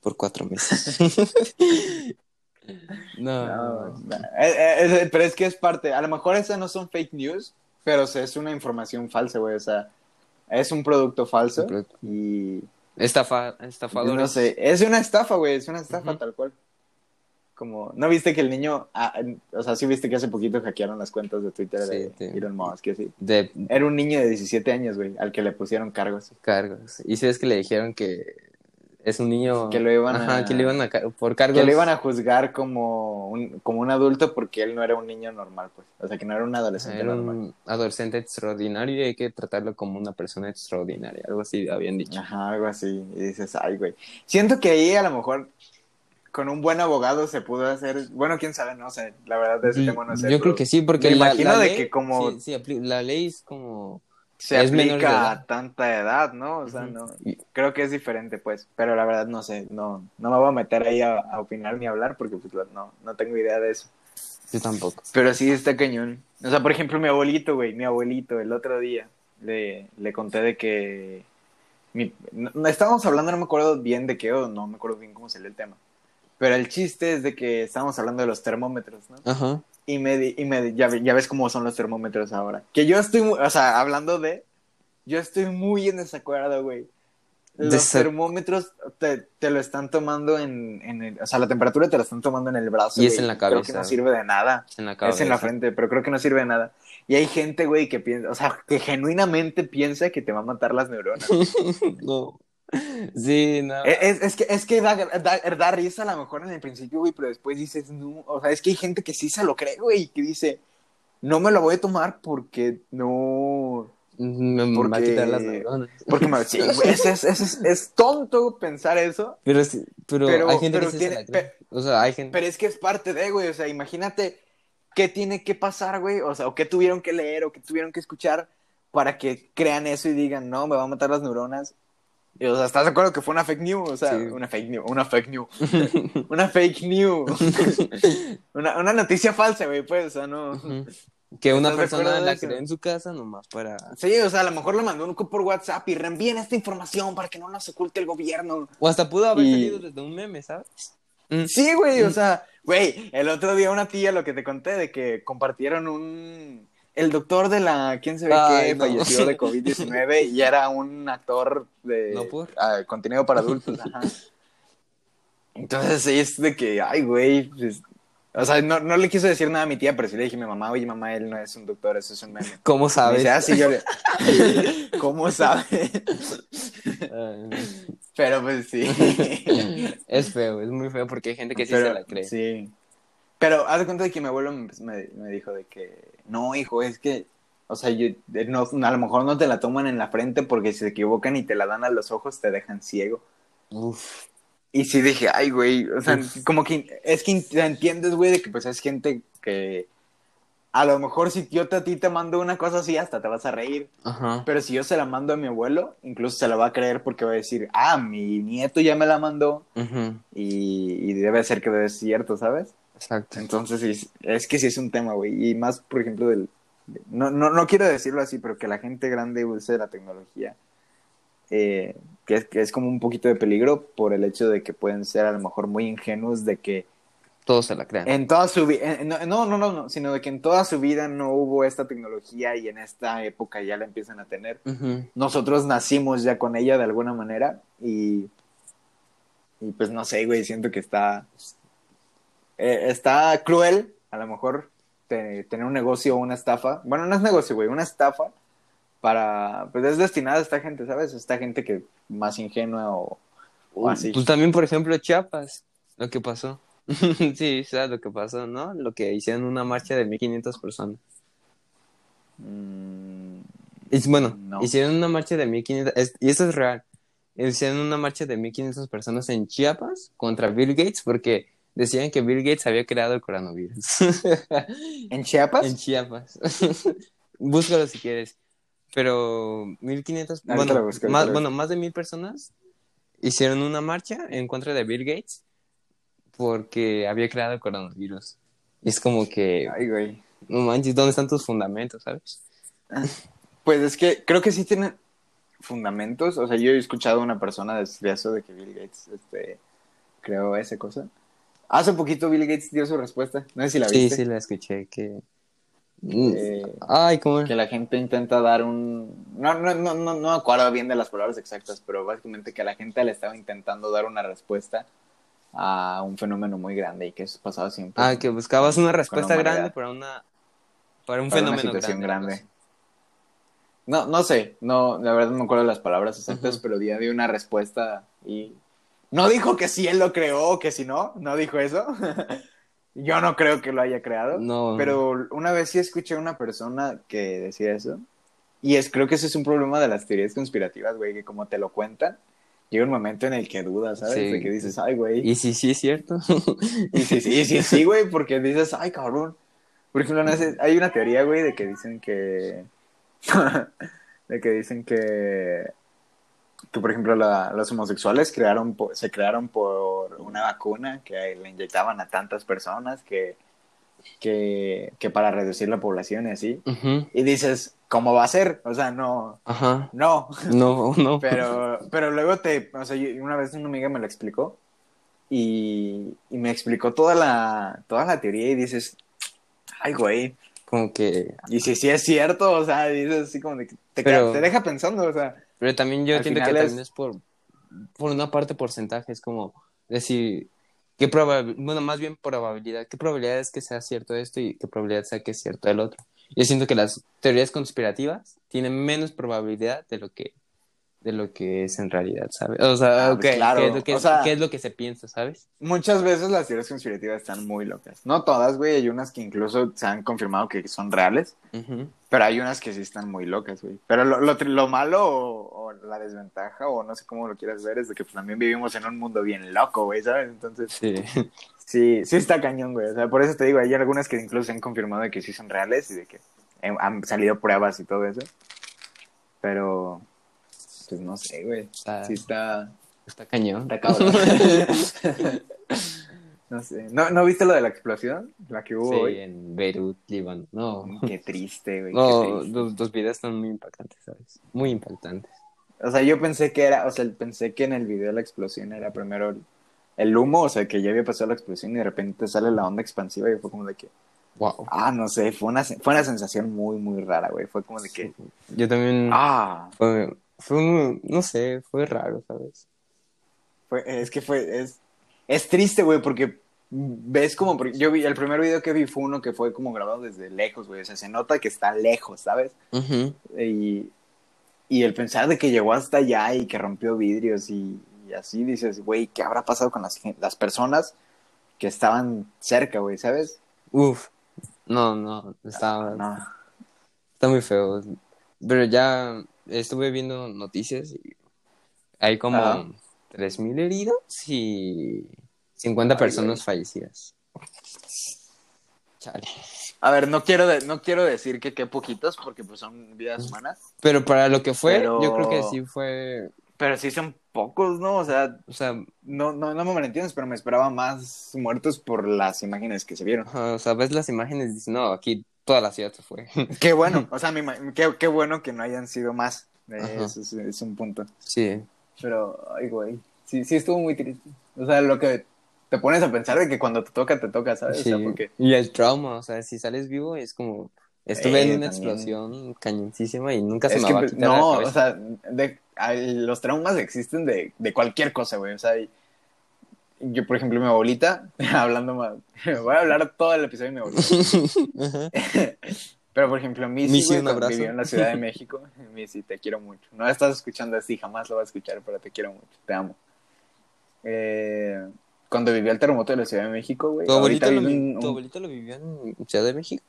por cuatro meses. no. No, no. Eh, eh, eh, pero es que es parte. A lo mejor esas no son fake news, pero es una información falsa, güey. O sea, es un producto falso y. Estafa, estafadores. No sé, es una estafa, güey. Es una estafa tal cual. Como, ¿no viste que el niño, ah, o sea, sí viste que hace poquito hackearon las cuentas de Twitter de Sí. Elon Musk, así? De Era un niño de 17 años, güey, al que le pusieron cargos. cargos. Y si es que le dijeron que es un niño. Que lo iban Ajá, a- que le iban a. Por cargos. Que le iban a juzgar como un, como un adulto porque él no era un niño normal, pues. O sea, que no era un adolescente Era normal. un adolescente extraordinario y hay que tratarlo como una persona extraordinaria. Algo así habían dicho. Ajá, algo así. Y dices, ay, güey. Siento que ahí a lo mejor con un buen abogado se pudo hacer. Bueno, quién sabe, no sé. La verdad de ese tema no sé. Yo creo que sí, porque me la, imagino la de ley- que como- sí, la ley es como se es aplica a tanta edad, ¿no? O sea, no. Creo que es diferente, pues. Pero la verdad no sé. No, no me voy a meter ahí a, a opinar ni a hablar porque pues no, no tengo idea de eso. yo tampoco. Pero sí está cañón. O sea, por ejemplo, mi abuelito, güey, mi abuelito, el otro día, le, le conté de que... Mi, no, estábamos hablando, no me acuerdo bien de qué, o no me acuerdo bien cómo salió el tema. Pero el chiste es de que estábamos hablando de los termómetros, ¿no? Ajá. Y me, y me ya, ya ves cómo son los termómetros ahora. Que yo estoy, o sea, hablando de... Yo estoy muy en desacuerdo, güey. Los Desa- termómetros te, te lo están tomando en, en el... O sea, la temperatura te la están tomando en el brazo. Y es güey, en la Creo que cabeza. no sirve de nada. En la Es cabeza. en la frente, pero creo que no sirve de nada. Y hay gente, güey, que piensa, o sea, que genuinamente piensa que te va a matar las neuronas. no. Sí, no. es, es- es que, es que da, da, da risa a lo mejor en el principio, güey, pero después dices, no, o sea, es que hay gente que sí se lo cree, güey, que dice, no me lo voy a tomar porque no, Me va a Porque- quitar las neuronas. Porque me, sí, güey, es, es, es, es tonto pensar eso, Pero, pero, Pero- hay gente pero que sí tiene- se la cree. O sea, hay gente... pero es que es parte de, güey, o sea, imagínate qué tiene que pasar, güey, o sea, o qué tuvieron que leer o qué tuvieron que escuchar para que crean eso y digan, no, me va a matar las neuronas. Y, o sea, ¿estás de acuerdo que fue una fake news? O sea, Sí. una fake news, una fake news, una fake news, una, una noticia falsa, güey, pues, o sea, no. Que una ¿Estás de acuerdo persona la cree en su casa nomás para... Sí, o sea, a lo mejor le mandó un por WhatsApp y reenvíen esta información para que no nos oculte el gobierno. O hasta pudo haber Y- salido desde un meme, ¿sabes? Mm. Sí, güey, o sea, güey, el otro día una tía, lo que te conté, de que compartieron un... El doctor de la... ¿Quién se ve no. falleció de COVID-19 y era un actor de... No, por. ah, contenido para adultos, ajá. Entonces sí, es de que, ay, güey, pues, o sea, no, no le quiso decir nada a mi tía, pero sí le dije a mi mamá, oye, mamá, él no es un doctor, eso es un meme. ¿Cómo sabes? dice, ah, sí, yo le... ¿Cómo sabe? Ay, Pero pues sí. es feo, es muy feo porque hay gente que sí Pero, se la cree. Sí. Pero haz de cuenta de que mi abuelo me, me- me dijo de que, no, hijo, es que, o sea, yo, eh, no, a lo mejor no te la toman en la frente porque si se equivocan y te la dan a los ojos te dejan ciego. Uf. Y sí dije, ay, güey, o sea, Uf. como que es que entiendes, güey, de que pues es gente que a lo mejor si yo te- a ti te mando una cosa así hasta te vas a reír, Ajá. pero si yo se la mando a mi abuelo, incluso se la va a creer porque va a decir, ah, mi nieto ya me la mandó y debe ser que debe ser cierto, ¿sabes? Exacto. Entonces, es que sí es un tema, güey. Y más, por ejemplo, del... de- No, no, no quiero decirlo así, pero que la gente grande use la tecnología. eh, que, es, que es como un poquito de peligro por el hecho de que pueden ser a lo mejor muy ingenuos de que Todos se la crean. en toda su vida... No, no, no, no, no, sino de que en toda su vida no hubo esta tecnología y en esta época ya la empiezan a tener. Nosotros nacimos ya con ella de alguna manera y... Y pues no sé, güey, siento que está eh, está cruel, a lo mejor, te- tener un negocio o una estafa. Bueno, no es negocio, güey, una estafa para, pues es destinada a esta gente, ¿sabes? Esta gente que más ingenua o, o así. Pues también, por ejemplo, Chiapas, lo que pasó. sí, sabes lo que pasó, ¿no? Lo que hicieron una marcha de 1500 personas. Mm, Y, bueno, No. hicieron una marcha de 1500, es- y esto es real. Hicieron una marcha de 1500 personas en Chiapas contra Bill Gates porque decían que Bill Gates había creado el coronavirus. ¿En Chiapas? en Chiapas. Búscalo si quieres. Pero 1500, Ahorita bueno, busco, más, lo bueno, más de mil personas hicieron una marcha en contra de Bill Gates porque había creado el coronavirus. Y es como que, Ay, güey. no manches, ¿dónde están tus fundamentos, sabes? Pues es que creo que sí tiene fundamentos. O sea, yo he escuchado a una persona de, de eso, de que Bill Gates este, creó esa cosa. Hace poquito Bill Gates dio su respuesta. No sé si la Sí, viste. sí, la escuché, que... Eh, Ay, ¿cómo? que la gente intenta dar un... No, no, no, no, no me acuerdo bien de las palabras exactas, pero básicamente que la gente le estaba intentando dar una respuesta a un fenómeno muy grande y que eso pasaba siempre. Ah, que buscabas una respuesta grande para una... Para un Para una fenómeno situación grande. grande. No, no sé, no, la verdad no me acuerdo de las palabras exactas, pero dio dio una respuesta y no dijo que si él lo creó o que si no, no dijo eso. Yo no creo que lo haya creado. No. Pero una vez sí escuché a una persona que decía eso. Y es, creo que ese es un problema de las teorías conspirativas, güey, que como te lo cuentan, llega un momento en el que dudas, ¿sabes? Sí. De que dices, ay, güey. Y sí, sí es cierto. Y sí, sí, sí, sí, güey, porque dices, ay, cabrón. Por ejemplo, hay una teoría, güey, de que dicen que. de que dicen que. Que, por ejemplo, la- los homosexuales crearon po- se crearon por una vacuna que le inyectaban a tantas personas que, que, que para reducir la población y así. Y dices, ¿cómo va a ser? O sea, no, Ajá. no. No, no. Pero, pero luego te, o sea, yo- una vez una amiga me lo explicó y, y me explicó toda la, toda la teoría y dices, ay, güey, Como que... y si sí es cierto, o sea, dices así como de que te, Pero- te deja pensando, o sea, Pero también yo entiendo que es- también es por, por una parte porcentaje, es como decir, ¿qué probabilidad, bueno, más bien probabilidad, qué probabilidad es que sea cierto esto y qué probabilidad sea que es cierto el otro? Yo siento que las teorías conspirativas tienen menos probabilidad de lo que de lo que es en realidad, ¿sabes? O sea, Ah, pues ok, claro, ¿qué, es lo que, o sea- qué es lo que se piensa, ¿sabes? Muchas veces las teorías conspirativas están muy locas. No todas, güey. Hay unas que incluso se han confirmado que son reales. Pero hay unas que sí están muy locas, güey. Pero lo, lo, malo o, o la desventaja, o no sé cómo lo quieras ver, es de que pues, también vivimos en un mundo bien loco, güey, ¿sabes? Entonces, Sí. sí, sí está cañón, güey. O sea, por eso te digo, hay algunas que incluso se han confirmado de que sí son reales y de que eh, han salido pruebas y todo eso. Pero, pues no sé, güey. Está, Sí está... está cañón. Está cabrón. no sé. ¿No, ¿No viste lo de la explosión? La que hubo Sí, hoy. en Beirut, Líbano. No, Qué triste, güey. no triste. los, los videos están muy impactantes, ¿sabes? Muy impactantes. O sea, yo pensé que era, o sea, pensé que en el video de la explosión era primero el, el humo, o sea, que ya había pasado la explosión y de repente sale la onda expansiva y fue como de que, Wow. ah, no sé, fue una, fue una sensación muy, muy rara, güey. Fue como de que, Yo también. ah, Fue, fue un- no sé, fue raro, ¿sabes? fue, es que fue, es, es triste, güey, porque ves como, yo vi, el primer video que vi fue uno que fue como grabado desde lejos, güey, o sea, se nota que está lejos, ¿sabes? Ujú. Y, y el pensar de que llegó hasta allá y que rompió vidrios y, y así dices, güey, ¿qué habrá pasado con las, las personas que estaban cerca, güey, ¿sabes? Uf. No, no, está, No. está muy feo. Pero ya estuve viendo noticias y hay como Ajá. 3.000 heridos y 50 Ay, personas fallecidas. Chale. A ver, no quiero, de- no quiero decir que qué poquitos, porque pues son vidas humanas, Pero para lo que fue, Pero- yo creo que sí fue, pero sí son pocos, ¿no? O sea, o sea, no, no, no me malentiendes, pero me esperaba más muertos por las imágenes que se vieron. o sea, ves las imágenes y dices, no, aquí toda la ciudad se fue. Qué bueno, o sea, ima- qué, qué bueno que no hayan sido más. Eh. Eso es, es un punto. Sí. Pero, ay, güey. Sí, sí estuvo muy triste. O sea, lo que te pones a pensar de que cuando te toca, te toca, ¿sabes? Sí. O sea, porque. Y el trauma, o sea, si sales vivo es como... Estuve Eh, en una también. explosión cañoncísima y nunca se Es me que, va a quitar no, la o sea, de, los traumas existen de, de cualquier cosa, güey. O sea, y- yo, por ejemplo, mi abuelita, hablando más, voy a hablar todo el episodio de mi abuelita. Pero, por ejemplo, Missy, Missy, un abrazo. vivió en la Ciudad de México, Missy, te quiero mucho. No estás escuchando así, jamás lo vas a escuchar, pero te quiero mucho, te amo. Eh, cuando vivió el terremoto de la Ciudad de México, güey. ¿Tu abuelita, lo, un- tu abuelita lo vivió en Ciudad de México?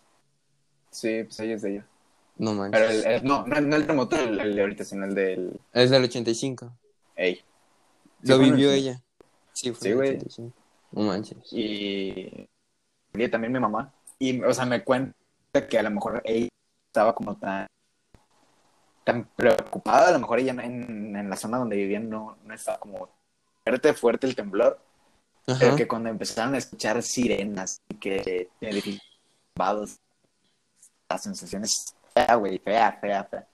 Sí, pues ella es de ella. No manches. Pero el, el- no, no, no el terremoto, el, el de ahorita, sino el del... Es del 85. Ey. Lo vivió 85. ella. Sí, fue Sí, güey. 85. No manches. y, y también mi mamá. Y, o sea, me cuenta que a lo mejor ella estaba como tan, tan preocupada, a lo mejor ella en, en la zona donde vivían no, no estaba como fuerte, fuerte el temblor, pero que cuando empezaron a escuchar sirenas y que edificios tumbados, la sensación es fea, güey, fea, fea, fea.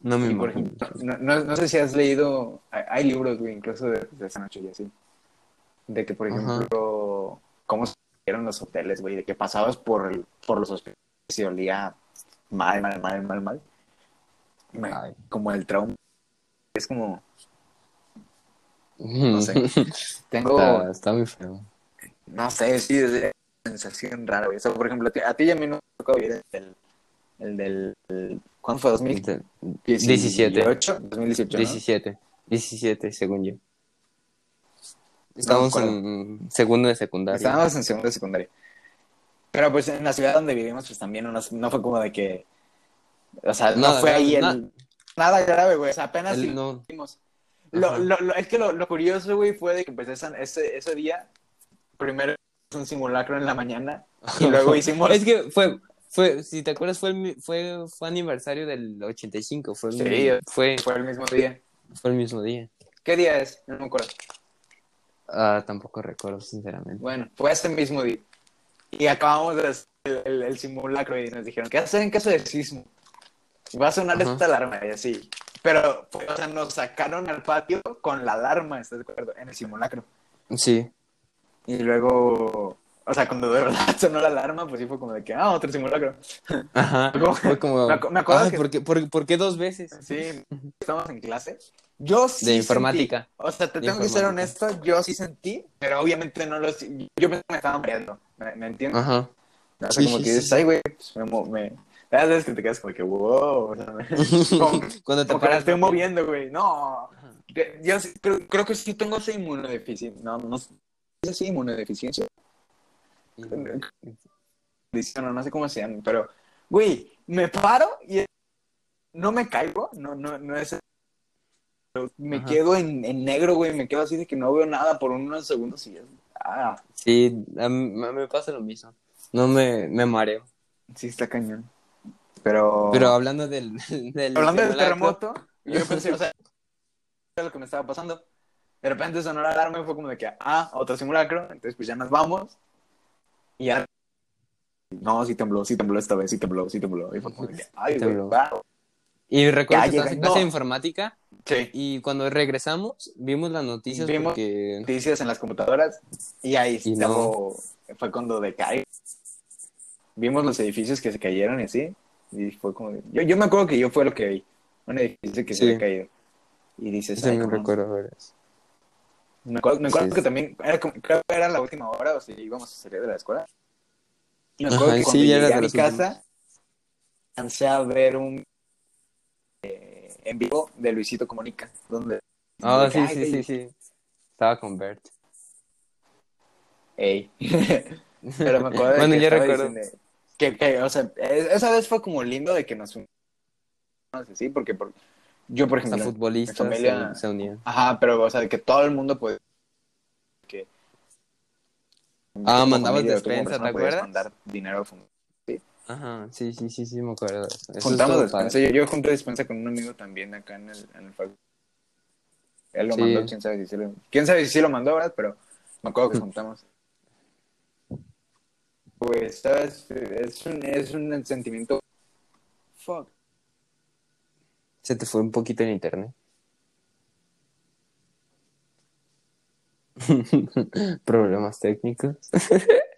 No me Y por imagino. ejemplo, no, no, no sé si has leído, hay, hay libros, güey, incluso de, de esa noche y así, de que, por Ajá. ejemplo, cómo se hicieron los hoteles, güey, de que pasabas por, el- por los hospitales y olía mal, mal, mal, mal, mal. Me- Ay. como el trauma. Es como, No sé. tengo, Está, está muy feo. no sé, sí, es de sensación rara, güey. O sea, por ejemplo, a ti, y a mí nos tocó vivir el, el del, el- ¿cuándo fue? ¿2018? 17. 2018, ¿no? 17. 17, según yo. Estábamos en segundo de secundaria. Estábamos en segundo de secundaria. Pero pues en la ciudad donde vivimos, pues también no, no fue como de que. O sea, no fue ahí el. na- Nada grave, güey. O sea, apenas El- no. vimos. Lo, lo, lo- es que lo, lo curioso, güey, fue de que pues esa- ese, ese día, primero hicimos un simulacro en la mañana y luego hicimos. Es que fue, fue, si te acuerdas, fue, el fue, fue aniversario del 85. Fue, el Sí, fue, Fue el mismo día. fue el mismo día. ¿Qué día es? No me acuerdo. Ah, tampoco recuerdo, sinceramente. Bueno, fue ese mismo día. Y acabamos de hacer el, el- el simulacro y nos dijeron, ¿qué hacer en caso de sismo? Va a sonar esta alarma y así. Pero, fue- o sea, nos sacaron al patio con la alarma, ¿estás de acuerdo? En el simulacro. Sí. Y luego, o sea, cuando de verdad sonó la alarma, pues sí fue como de que, ah, otro simulacro. Ajá. Fue como. Me acu- me acuerdo Ay, que- ¿por, qué, por, por qué dos veces? Sí, estamos en clase. Yo sí De informática. sentí- o sea, te tengo que ser honesto, yo sí sentí, pero obviamente no lo... Yo me estaban mareando, ¿me, me entiendes? Ajá. O sea, Sí, como sí, que sí. dices, ay, güey, pues, me, me- Las veces que te quedas como que, wow. como- Cuando te como que la paras estoy moviendo, güey. No. Yo sí- creo, creo que sí tengo esa inmunodeficiencia. No, no sé. ¿Es así inmunodeficiencia? No, no sé cómo se llama, pero, güey, me paro y no me caigo, no, no, no es. Me Ajá. quedo en, en negro, güey, me quedo así de que no veo nada por unos segundos y ya. Ah, Sí, me pasa lo mismo. No me, me mareo. sí está cañón. Pero, Pero hablando del, del hablando del terremoto, yo pensé, o sea, lo que me estaba pasando. De repente sonó la alarma y fue como de que, ah, otro simulacro, entonces pues ya nos vamos. Y ya. No, sí tembló, sí tembló esta vez, sí tembló, sí tembló. Y fue como de que, ay, güey, Tembló. wow. Y recuerdo que estabas en clase de informática Sí. y cuando regresamos vimos las noticias Vimos- porque... noticias en las computadoras y ahí Y estuvo- fue cuando decae. Vimos los edificios que se cayeron y así. Y fue como. Yo, yo me acuerdo que yo fue lo que vi. Un edificio que se había caído. Y dices. Cómo- recuerdo eso. Me acuerdo, me acuerdo Sí, que también. Era como- creo que era la última hora o si íbamos a salir de la escuela. Y me acuerdo Ajá, que cuando llegué a de mi casa, alcancé a ver un. En vivo de Luisito Comunica. Donde. Ah, sí, sí, sí, sí. Estaba con Bert. Ey. Pero me acuerdo de Bueno, que ya recuerdo. diciendo que, que, o sea, es- esa vez fue como lindo de que nos unimos así, porque por, yo, por ejemplo, futbolistas mi familia- se, se unían. ajá, pero, o sea, de que todo el mundo puede, que, Ah, mandabas despensa, ¿te acuerdas? mandar dinero a Ajá, sí, sí, sí, sí, me acuerdo. eso. Juntamos despensa, yo, yo junté despensa con un amigo también acá en el, en el Él lo Sí. mandó, quién sabe si sí lo, quién sabe si sí lo mandó, ¿verdad? Pero me acuerdo que juntamos. Pues, ¿sabes? Es un, es un sentimiento. Fuck. Se te fue un poquito en internet. Problemas técnicos.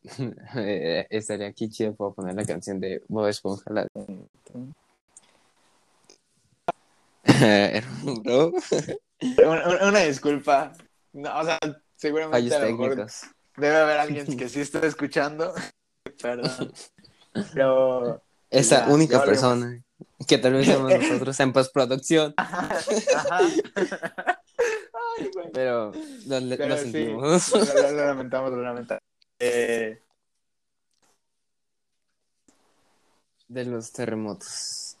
Eh, Estaría aquí chido para poner la canción de Bob Esponja. La... Bro, Una, disculpa. No, o sea, seguramente fallos a lo mejor técnicos. debe haber alguien que sí esté escuchando. Perdón. Pero. Esa Ya, única persona que tal vez seamos nosotros en postproducción, Ajá. Ay, pero lo, lo Pero sí, sentimos. lo lamentamos, lo lamentamos. Eh, De los terremotos.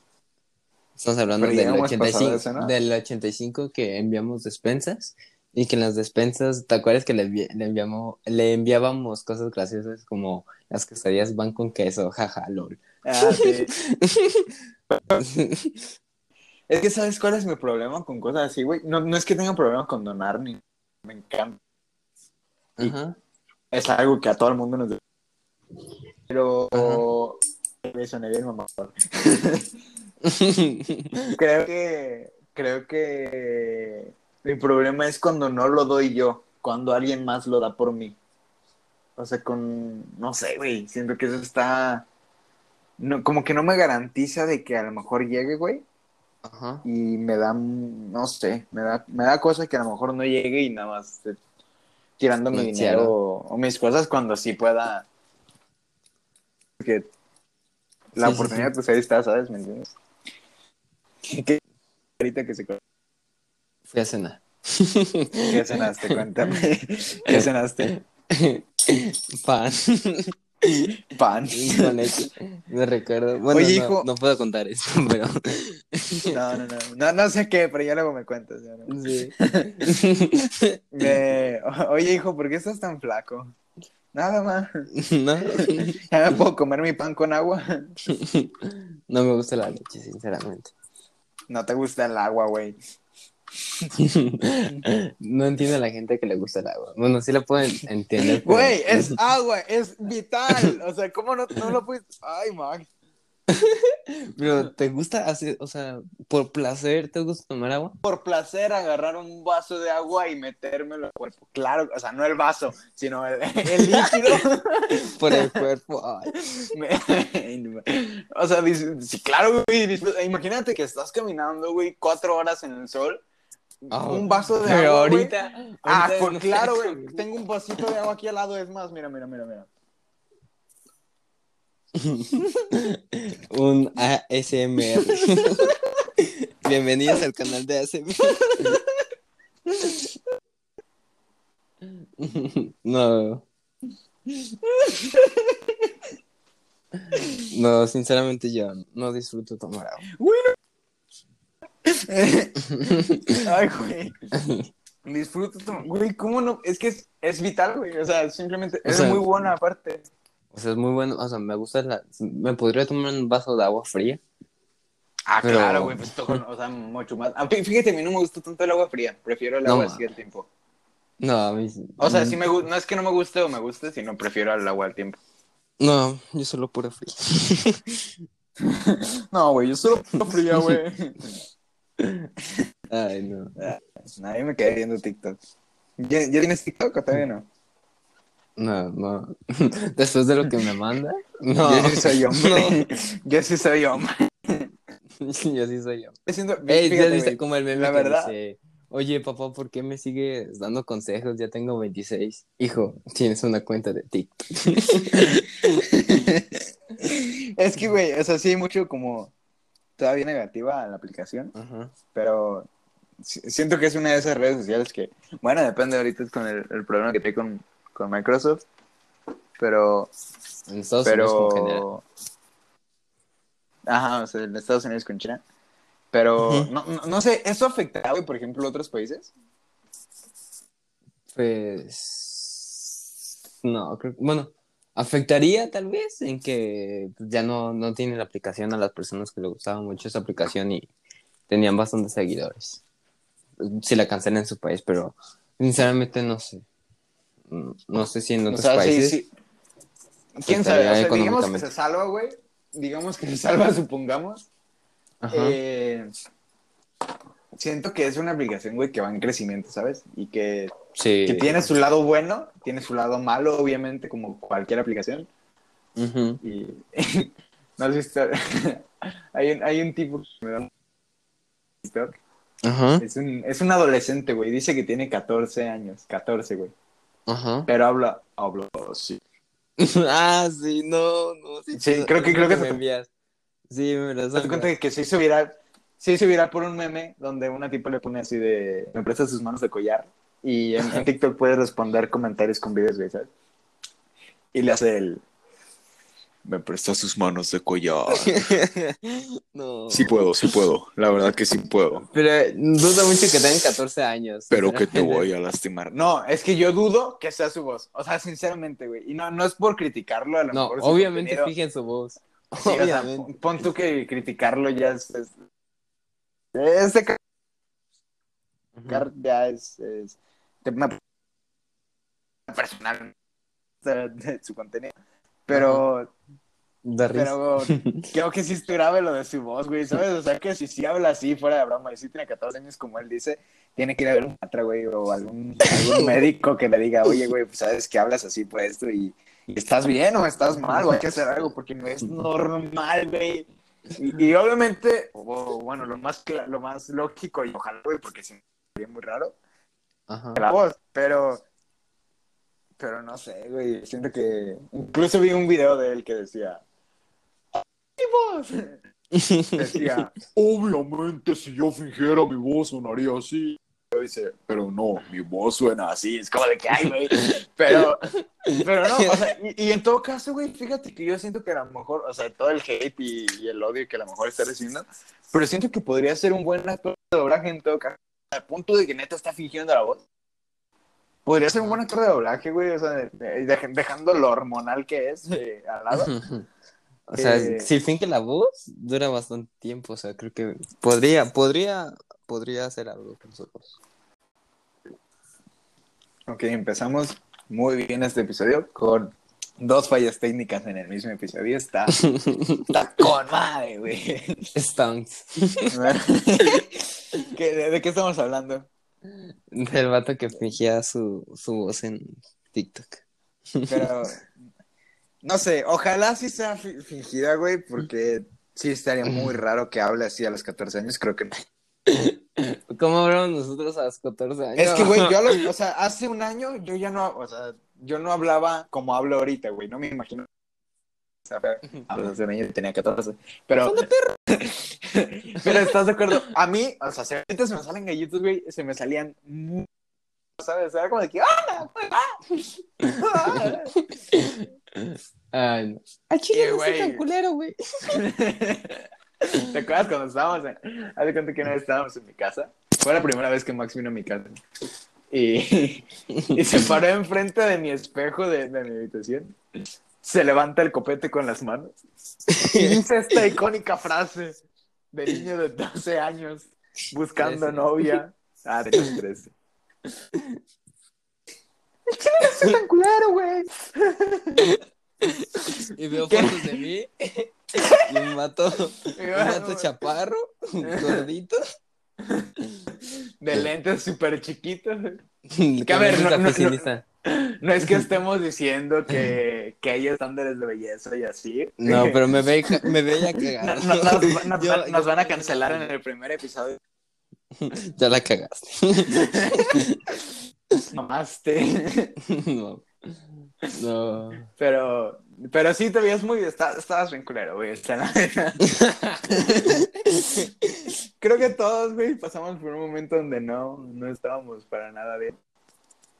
Estamos hablando del hemos pasado 85, eso, ¿no? del 85 que enviamos despensas y que en las despensas, ¿te acuerdas que le, envi- le enviamos, le enviábamos cosas graciosas como las quesadillas van con queso, jaja, lol. ah, sí. Es que, ¿sabes cuál es mi problema con cosas así, güey? No, no es que tenga problema con donar, ni me encanta. Ajá. Es algo que a todo el mundo nos... Pero... Me sonaría el mamador. Creo que... Creo que... Mi problema es cuando no lo doy yo, cuando alguien más lo da por mí. O sea, con... No sé, güey. Siento que eso está... No, como que no me garantiza de que a lo mejor llegue, güey. Ajá. y me da, no sé, me da, me da cosa que a lo mejor no llegue y nada más tirando mi dinero o, o mis cosas cuando sí pueda. Que la Sí, sí, oportunidad, sí. pues ahí está, ¿sabes? ¿Me entiendes? Que ahorita que se Fui a cenar. ¿Qué cenaste? Cuéntame. ¿Qué cenaste? Pan. Pan. Me recuerdo. Bueno, Oye, no, hijo. no puedo contar esto, pero. No, no, no, no. No sé qué, pero ya luego me cuentas. ya luego. Sí. Me- Oye, hijo, ¿por qué estás tan flaco? Nada más. no. ¿Ya me puedo comer mi pan con agua? No me gusta la leche, sinceramente. No te gusta el agua, güey. No entiendo a la gente que le gusta el agua. Bueno, sí la pueden entender. pero- Güey, es agua, es vital. O sea, ¿cómo no, no lo puedes? Ay, Max. Pero ¿te gusta hacer, o sea, por placer te gusta tomar agua? Por placer agarrar un vaso de agua y metérmelo al cuerpo. Claro, o sea, no el vaso, sino el, el líquido. Por el cuerpo. Ay. O sea, dice- sí, claro, güey. Imagínate que estás caminando, güey, cuatro horas en el sol. Ah, un vaso de agua. ahorita. Ah, ahorita por no claro, güey. Tengo un vasito de agua aquí al lado, es más, mira, mira, mira, mira. Un ASMR. Bienvenidos al canal de ASMR. No. No, sinceramente yo no disfruto tomar agua. Ay, güey. Disfruto, to- güey, ¿cómo no? Es que es, es vital, güey. O sea, simplemente O es sea- muy buena aparte. O sea, es muy bueno. O sea, me gusta la. Me podría tomar un vaso de agua fría. Ah, Pero- claro, güey, pues todo, o sea, mucho más. Ah, fí- Fíjate, a mí no me gusta tanto el agua fría, prefiero el agua así al tiempo. No, a mí. O sea, sí me gu- no es que no me guste o me guste, sino prefiero el agua al tiempo. No, yo solo pura fría. No, güey, yo solo fría, güey. Ay, no. Nadie me quedé viendo TikTok. ¿Ya, ¿Ya tienes TikTok o todavía no? No, no. Después de lo que me manda. No. Yo sí soy hombre. Yo sí soy hombre. yo sí soy yo. Siento- Ey, ya fíjate, viste güey, como el meme la que verdad- dice, oye, papá, ¿por qué me sigues dando consejos? Ya tengo 26. Hijo, tienes una cuenta de TikTok. Es que, güey, o sea, sí hay mucho como todavía negativa a la aplicación, pero si- siento que es una de esas redes sociales que, bueno, depende ahorita con el, el problema que trae con, con Microsoft, pero, En Estados Unidos con ajá, o sea, en Estados Unidos con China, pero, no, no, no sé, ¿eso afectará, por ejemplo, a otros países? Pues no, creo bueno, afectaría tal vez en que pues, ya no, no tiene la aplicación a las personas que le gustaba mucho esa aplicación y tenían bastantes seguidores. Si la cancelan en su país, pero sinceramente no sé. Mm, No sé si en O otros sea, sí, países. sí. ¿Quién sabe? O sea, digamos que se salva, güey, digamos que se salva, supongamos, Ajá. Eh, siento que es una aplicación, güey, que va en crecimiento, ¿sabes? Y que, sí. que tiene su lado bueno, tiene su lado malo, obviamente, como cualquier aplicación. Ujú. Y no has visto. hay, un, hay un tipo que me da. Ajá. Es un, es un adolescente, güey. Dice que tiene 14 años. 14, güey. Ajá. Pero habla, habla así. ah, sí, no, no. Sí, Sí, creo que- creo que me te- envías. Sí, me lo ¿Te das cuenta que se hizo viral? Se hizo viral por un meme donde una tipa le pone así de. Me presta sus manos de collar. Y en, en TikTok puedes responder comentarios con videos, güey, ¿sabes? Y le hace el. Me presta sus manos de collar. no. Sí puedo, sí puedo. La verdad que sí puedo. Pero eh, dudo mucho que tengan 14 años. Pero que te voy a lastimar. No, es que yo dudo que sea su voz. O sea, sinceramente, güey. Y no, no es por criticarlo, a lo No, mejor. obviamente contenido- fijen su voz. Sí, o sea, pon- pon tú que criticarlo ya es. es... Este ca- Ujú. ya es, es tema personal de, su contenido. Pero, pero creo que sí es grave lo de su voz, güey, ¿sabes? O sea, que si sí habla así, fuera de broma, y si tiene 14 años como él dice, tiene que ir a ver un patra, güey, o algún, algún médico que le diga, oye, güey, pues sabes que hablas así por esto y, y estás bien o estás mal, o hay que hacer algo, porque no es normal, güey. Y, y obviamente, o, bueno, lo más, lo más lógico, y ojalá, güey, porque si sería muy raro, Ajá. la voz, pero pero no sé, güey, siento que incluso vi un video de él que decía ¿Qué voz? Decía, obviamente si yo fingiera mi voz sonaría así. Dice, pero no, mi voz suena así, es como de que ay, güey. Pero, pero no, o sea, y, y en todo caso, güey, fíjate que yo siento que a lo mejor, o sea, todo el hate y, y el odio que a lo mejor está recibiendo, pero siento que podría ser un buen actor de doblaje en todo caso, al punto de que neta está fingiendo la voz. Podría ser un buen actor de doblaje, güey, o sea, de- de- dej- dejando lo hormonal que es eh, al lado. O sea, Eh, si finge la voz, dura bastante tiempo. O sea, creo que podría, podría, podría hacer algo con su voz. Ok, empezamos muy bien este episodio con dos fallas técnicas en el mismo episodio está, está con madre, güey. Stonks. ¿Qué- de, qué estamos hablando? Del vato que fingía su, su voz en TikTok. Pero, no sé, ojalá sí sea fi- fingida, güey, porque sí estaría muy raro que hable así a los 14 años, creo que no. ¿Cómo hablamos nosotros a los 14 años? Es que, güey, yo, a los- o sea, hace un año yo ya no, o sea, yo no hablaba como hablo ahorita, güey, no me imagino. O sea, a hace un año tenía 14, pero... pero, ¿estás de acuerdo? A mí, o sea, si ahorita se me salen gallitos, güey, se me salían. ¿Sabes? Era como de que... ¡Ah! ¡Ah! Ay, no. Al chile no soy güey. tan culero, güey. ¿Te acuerdas cuando estábamos en... Haz de cuenta que una vez estábamos en mi casa. Fue la primera vez que Max vino a mi casa. Y, y se paró enfrente de mi espejo de, de mi habitación. Se levanta el copete con las manos. Y dice esta icónica frase de niño de 12 años buscando novia. Ah, tenía 13. El chile no soy tan culero, güey. Y veo ¿Qué? fotos de mí. Un vato, un vato chaparro, gordito. De lentes súper chiquitos. Que a ver, no- no- no- oficinista. No es que estemos diciendo que, que hay estándares de belleza y así. No, pero me ve, me ve ya No- cagado. no- nos, nos- Yo- nos yo- van a cancelar en el primer episodio. Ya la cagaste. Mamaste. No. No. Pero, pero sí te veías muy. está- estabas bien culero, güey. está la neta. Creo que todos, güey, pasamos por un momento donde no, no estábamos para nada bien.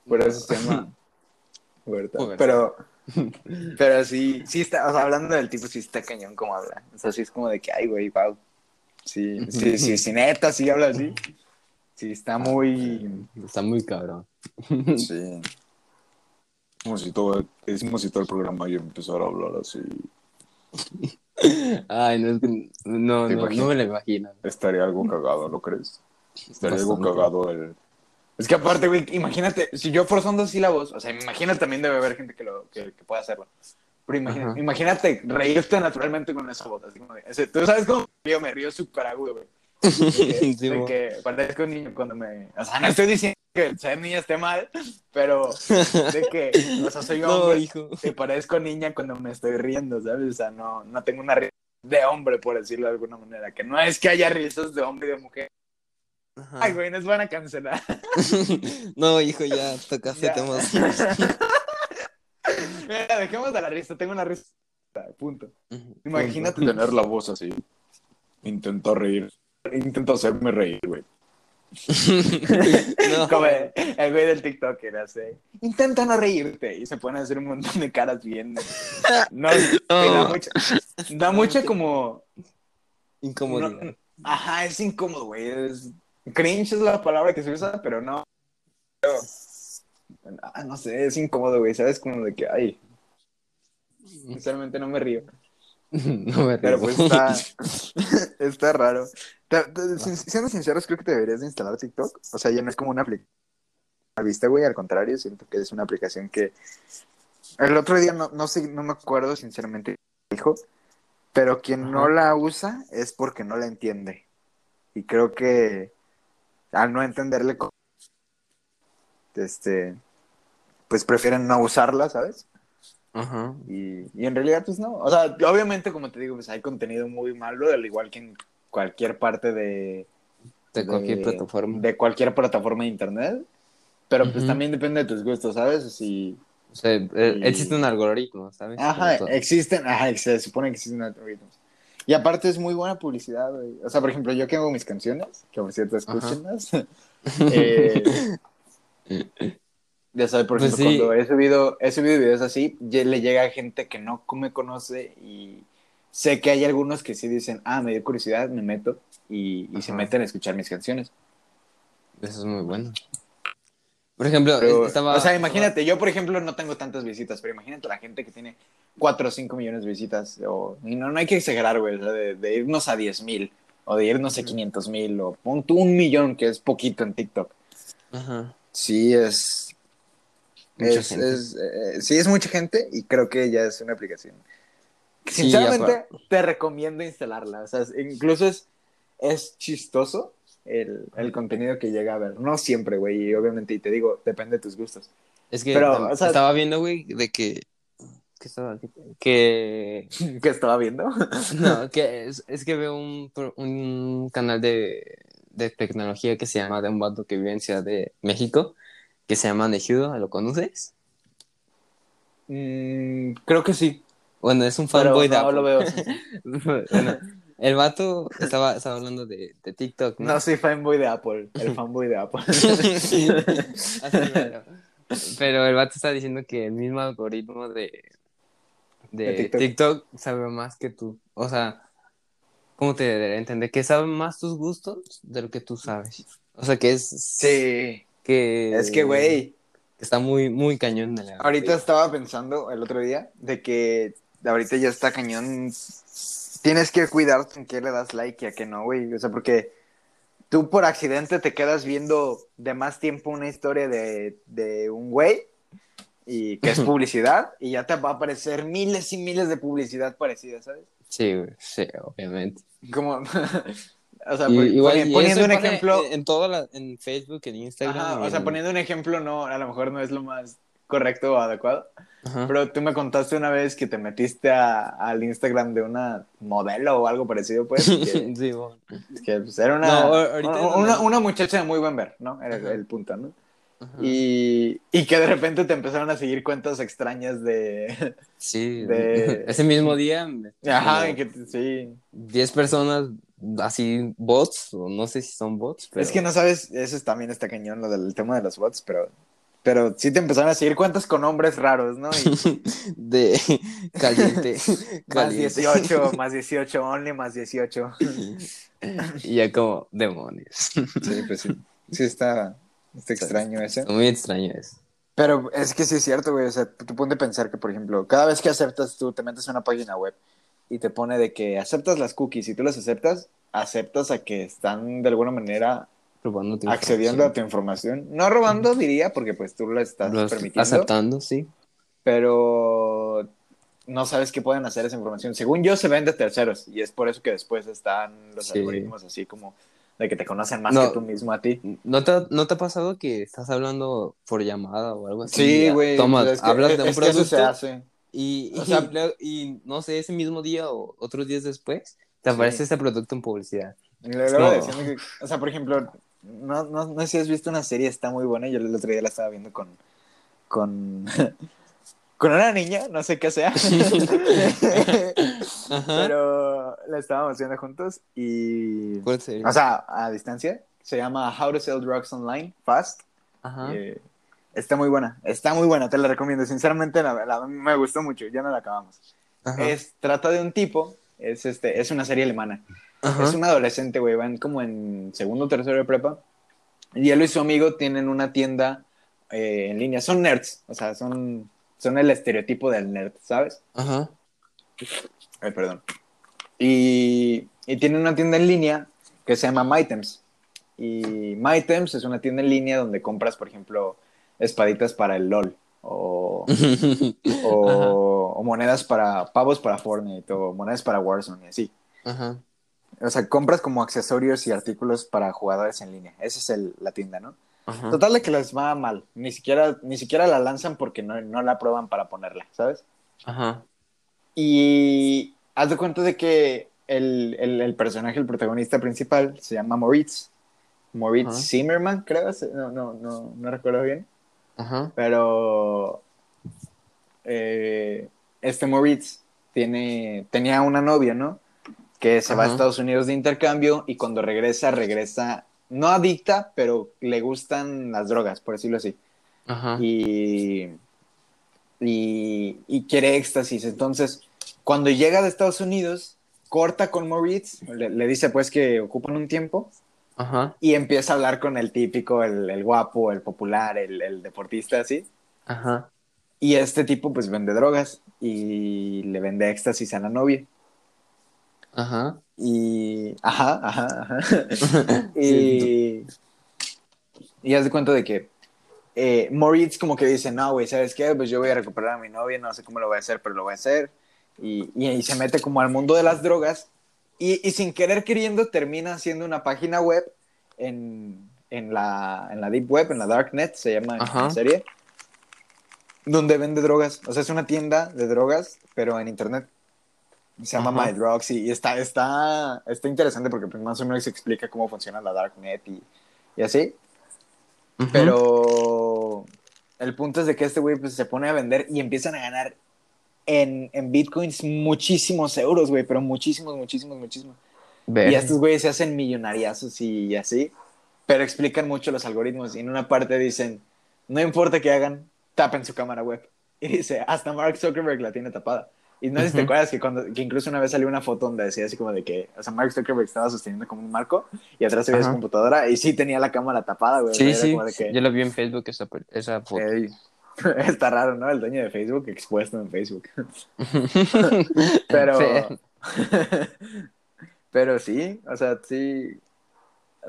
Por eso se llama. Pero, pero sí, sí está, o sea, hablando del tipo, sí está cañón como habla. O sea, sí es como de que, ay, güey, wow. Sí, sí, sí, sí, neta, sí habla así. Sí, está muy. Está muy cabrón. Sí. Como si todo, es como si todo el programa yo empezara a hablar así. Ay, no, es que no, ¿Te no, me lo imagino. Estaría algo cagado, ¿no crees? Estaría algo cagado el... Es que aparte, güey, imagínate, si yo forzando sílabos, o sea, me imagino también debe haber gente que, lo, que, que pueda hacerlo. Pero Ajá. imagínate reírte naturalmente con esa voz. Así como de, ese- Tú sabes cómo yo me río súper agudo, güey. De que, Sí, de que parezco un niño cuando me... O sea, no estoy diciendo que ser niña esté mal, pero de que, o sea, soy No, hombre hijo. y parezco niña cuando me estoy riendo, ¿sabes? O sea, no, no tengo una risa de hombre, por decirlo de alguna manera. Que no es que haya risas de hombre y de mujer. Ajá. Ay, güey, nos van a cancelar. No, hijo, ya tocaste Ya. temas. Mira, dejemos de la risa, tengo una risa. Punto. Imagínate tener la voz así. Intento reír. Intento hacerme reír, güey. No. Como el el güey del TikTok era así. Intenta no reírte. Y se pueden hacer un montón de caras bien. No, da mucho como. Incomodidad. no- ajá, es incómodo, güey. Es, cringe es la palabra que se usa, pero no. Pero- ah, no sé, es incómodo, güey. ¿Sabes? Como de que, ay, sinceramente no me río. No me Pero pues está, está raro. Sin- siendo sinceros, creo que te deberías de instalar TikTok. O sea, ya no es como una aplicación a vista, güey. Al contrario, siento que es una aplicación que... El otro día no, no sé, no me acuerdo sinceramente dijo, pero quien no la usa es porque no la entiende. Y creo que al no entenderle, este, pues prefieren no usarla, ¿sabes? Ajá. Y, y en realidad, pues no. O sea, obviamente, como te digo, pues hay contenido muy malo, al igual que en cualquier parte de, De cualquier de- plataforma. de cualquier plataforma de internet. Pero pues Ujú. también depende de tus gustos, ¿sabes? Si... O sea, eh, Y- existe un algoritmo, ¿sabes? Ajá, existen, ajá, se supone que existen algoritmos. Y aparte es muy buena publicidad, güey. O sea, por ejemplo, yo que hago mis canciones, que por cierto, escúchenlas. eh, ya sabes, por Pues ejemplo, sí. cuando he subido, he subido videos así, le llega a gente que no me conoce y sé que hay algunos que sí dicen, ah, me dio curiosidad, me meto y, y se meten a escuchar mis canciones. Eso es muy bueno. Por ejemplo, Pero, estaba... o sea, imagínate, yo por ejemplo no tengo tantas visitas, pero imagínate la gente que tiene 4 o 5 millones de visitas. O, y no, no hay que exagerar, güey, o sea, de, de irnos a 10 mil o de irnos a 500 mil o pon tú un millón, que es poquito en TikTok. Ajá. Sí, es, Es- es, eh, sí, es mucha gente y creo que ya es una aplicación. Sí, Sinceramente, te recomiendo instalarla. O sea, incluso es, es chistoso el, el contenido que llega a ver. No siempre, güey, y obviamente, y te digo, depende de tus gustos. Es que Pero, o sea- estaba viendo, güey, de que. ¿Qué estaba? Que. ¿Qué estaba viendo? No, que es, es que veo un, un canal de, de tecnología que se llama de un vato que vive en Ciudad de México, que se llama Nejudo, ¿lo conoces? Mm, creo que sí. Bueno, es un fanboy de no Apple. lo veo. Bueno, el vato estaba, estaba hablando de, de TikTok, ¿no? No soy fanboy de Apple. El fanboy de Apple. Así, pero, pero el vato está diciendo que el mismo algoritmo de, de, De TikTok. TikTok. sabe más que tú. O sea, ¿cómo te debería entender? Que sabe más tus gustos de lo que tú sabes. O sea, que es... Sí. Que, Es que, güey, está muy, muy cañón de la... ahorita estaba pensando el otro día de que ahorita ya está cañón. Tienes que cuidarte en qué le das like y a qué no, güey. O sea, porque tú por accidente te quedas viendo de más tiempo una historia de, de un güey y que es publicidad y ya te va a aparecer miles y miles de publicidad parecida, ¿sabes? Sí, güey, sí, obviamente. Como, o sea, Y- por- igual, y poniendo un ejemplo, En, en todo la- en Facebook, en Instagram. Ajá, o sea, en- poniendo un ejemplo, no, a lo mejor no es lo más correcto o adecuado, Ajá. pero tú me contaste una vez que te metiste a- al Instagram de una modelo o algo parecido, pues, que, Sí, bueno. que, pues, era una, No, una, no. una- una muchacha de muy buen ver, ¿no? Era Ajá. el punto, ¿no? Y, y que de repente te empezaron a seguir cuentas extrañas de... Sí, de- ese mismo día, Ajá, que sí. 10 personas, así, bots, o no sé si son bots, pero... Es que no sabes, eso es- también está cañón, lo del tema de los bots, pero... Pero sí te empezaron a seguir cuentas con nombres raros, ¿no? Y, De caliente. Más caliente. 18, más 18, only más 18. Y ya como, demonios. Sí, pues sí. Sí, está, está extraño eso. Muy extraño eso. Pero es que sí es cierto, güey. O sea, tú ponte a pensar que, por ejemplo, cada vez que aceptas, tú te metes a una página web y te pone de que aceptas las cookies y tú las aceptas, aceptas a que están de alguna manera accediendo a tu información. No robando, diría, porque pues tú lo estás Lo permitiendo. Aceptando, sí. pero no sabes qué pueden hacer esa información. Según yo, se ven de terceros y es por eso que después están los Sí. algoritmos así como de que te conocen más No. que tú mismo a ti. ¿No te, ¿No te ha pasado que estás hablando por llamada o algo así? Sí, güey. Toma, es que- hablas de un que eso producto se hace. Y, O sea- y y no sé, ese mismo día o otros días después, te aparece Sí. ese producto en publicidad. Y luego diciendo que- o sea, por ejemplo, no, no, no sé si has visto una serie, está muy buena. Yo el otro día la estaba viendo con. con. con una niña, no sé qué sea. Pero la estábamos viendo juntos y. ¿Cuál sería? O sea, a distancia. Se llama How to Sell Drugs Online Fast. Ajá. Eh, está muy buena, está muy buena, te la recomiendo. Sinceramente, la, la- me gustó mucho, ya no la acabamos. Ajá. Es, trata de un tipo, es, este, es una serie alemana. Ajá. Es un adolescente, güey, van como en segundo o tercero de prepa. Y él y su amigo tienen una tienda eh, en línea. Son nerds, o sea, son, son el estereotipo del nerd, ¿sabes? Ajá. Ay, perdón. Y, y tienen una tienda en línea que se llama MyTems. Y MyTems es una tienda en línea donde compras, por ejemplo, espaditas para el LOL. O, o, o monedas para pavos para Fortnite o monedas para Warzone y así. Ajá. O sea, compras como accesorios y artículos para jugadores en línea. Esa es el- la tienda, ¿no? Ajá. Total de que les va mal. Ni siquiera, ni siquiera la lanzan porque no, no la prueban para ponerla, ¿sabes? Ajá. Y haz de cuenta de que el, el- el personaje, el protagonista principal, se llama Moritz. Moritz. Zimmerman, creo. No, no, no, no recuerdo bien. Ajá. Pero eh, este Moritz tiene, tenía una novia, ¿no? Que se va a. Estados Unidos de intercambio y cuando regresa, regresa, no adicta, pero le gustan las drogas, por decirlo así. Ajá. Y, y, y quiere éxtasis. Entonces, cuando llega de Estados Unidos, corta con Moritz, le, le dice pues que ocupan un tiempo Ajá. y empieza a hablar con el típico, el, el guapo, el popular, el, el deportista, así. Ajá. Y este tipo pues vende drogas y le vende éxtasis a la novia. Ajá. Y... Ajá, ajá, ajá. y... Y haz de cuenta de que eh, Moritz como que dice, no, güey, ¿sabes qué? Pues yo voy a recuperar a mi novia, no sé cómo lo voy a hacer, pero lo voy a hacer. Y, y, y se mete como al mundo de las drogas y, y, sin querer queriendo termina haciendo una página web en, en, la, en la Deep Web, en la Darknet, se llama en la serie, donde vende drogas. O sea, es una tienda de drogas, pero en Internet. Se llama My Drugs y, está, está, está interesante porque pues, más o menos se explica cómo funciona la Darknet y, y así. Pero el punto es de que este güey pues, se pone a vender y empiezan a ganar en, en bitcoins muchísimos euros, güey, pero muchísimos, muchísimos, muchísimos. Y estos güeyes se hacen millonariazos y así, pero explican mucho los algoritmos y en una parte dicen, no importa que hagan, tapen su cámara web. Y dice, hasta Mark Zuckerberg la tiene tapada. Y no sé si te acuerdas que, cuando, que incluso una vez salió una foto donde decía así como de que, o sea, Mark Zuckerberg estaba sosteniendo como un marco y atrás se veía su computadora y sí tenía la cámara tapada, güey. Sí, sí, que... yo lo vi en Facebook esa, esa foto. está raro, ¿no? El dueño de Facebook expuesto en Facebook. pero... pero sí, o sea, sí...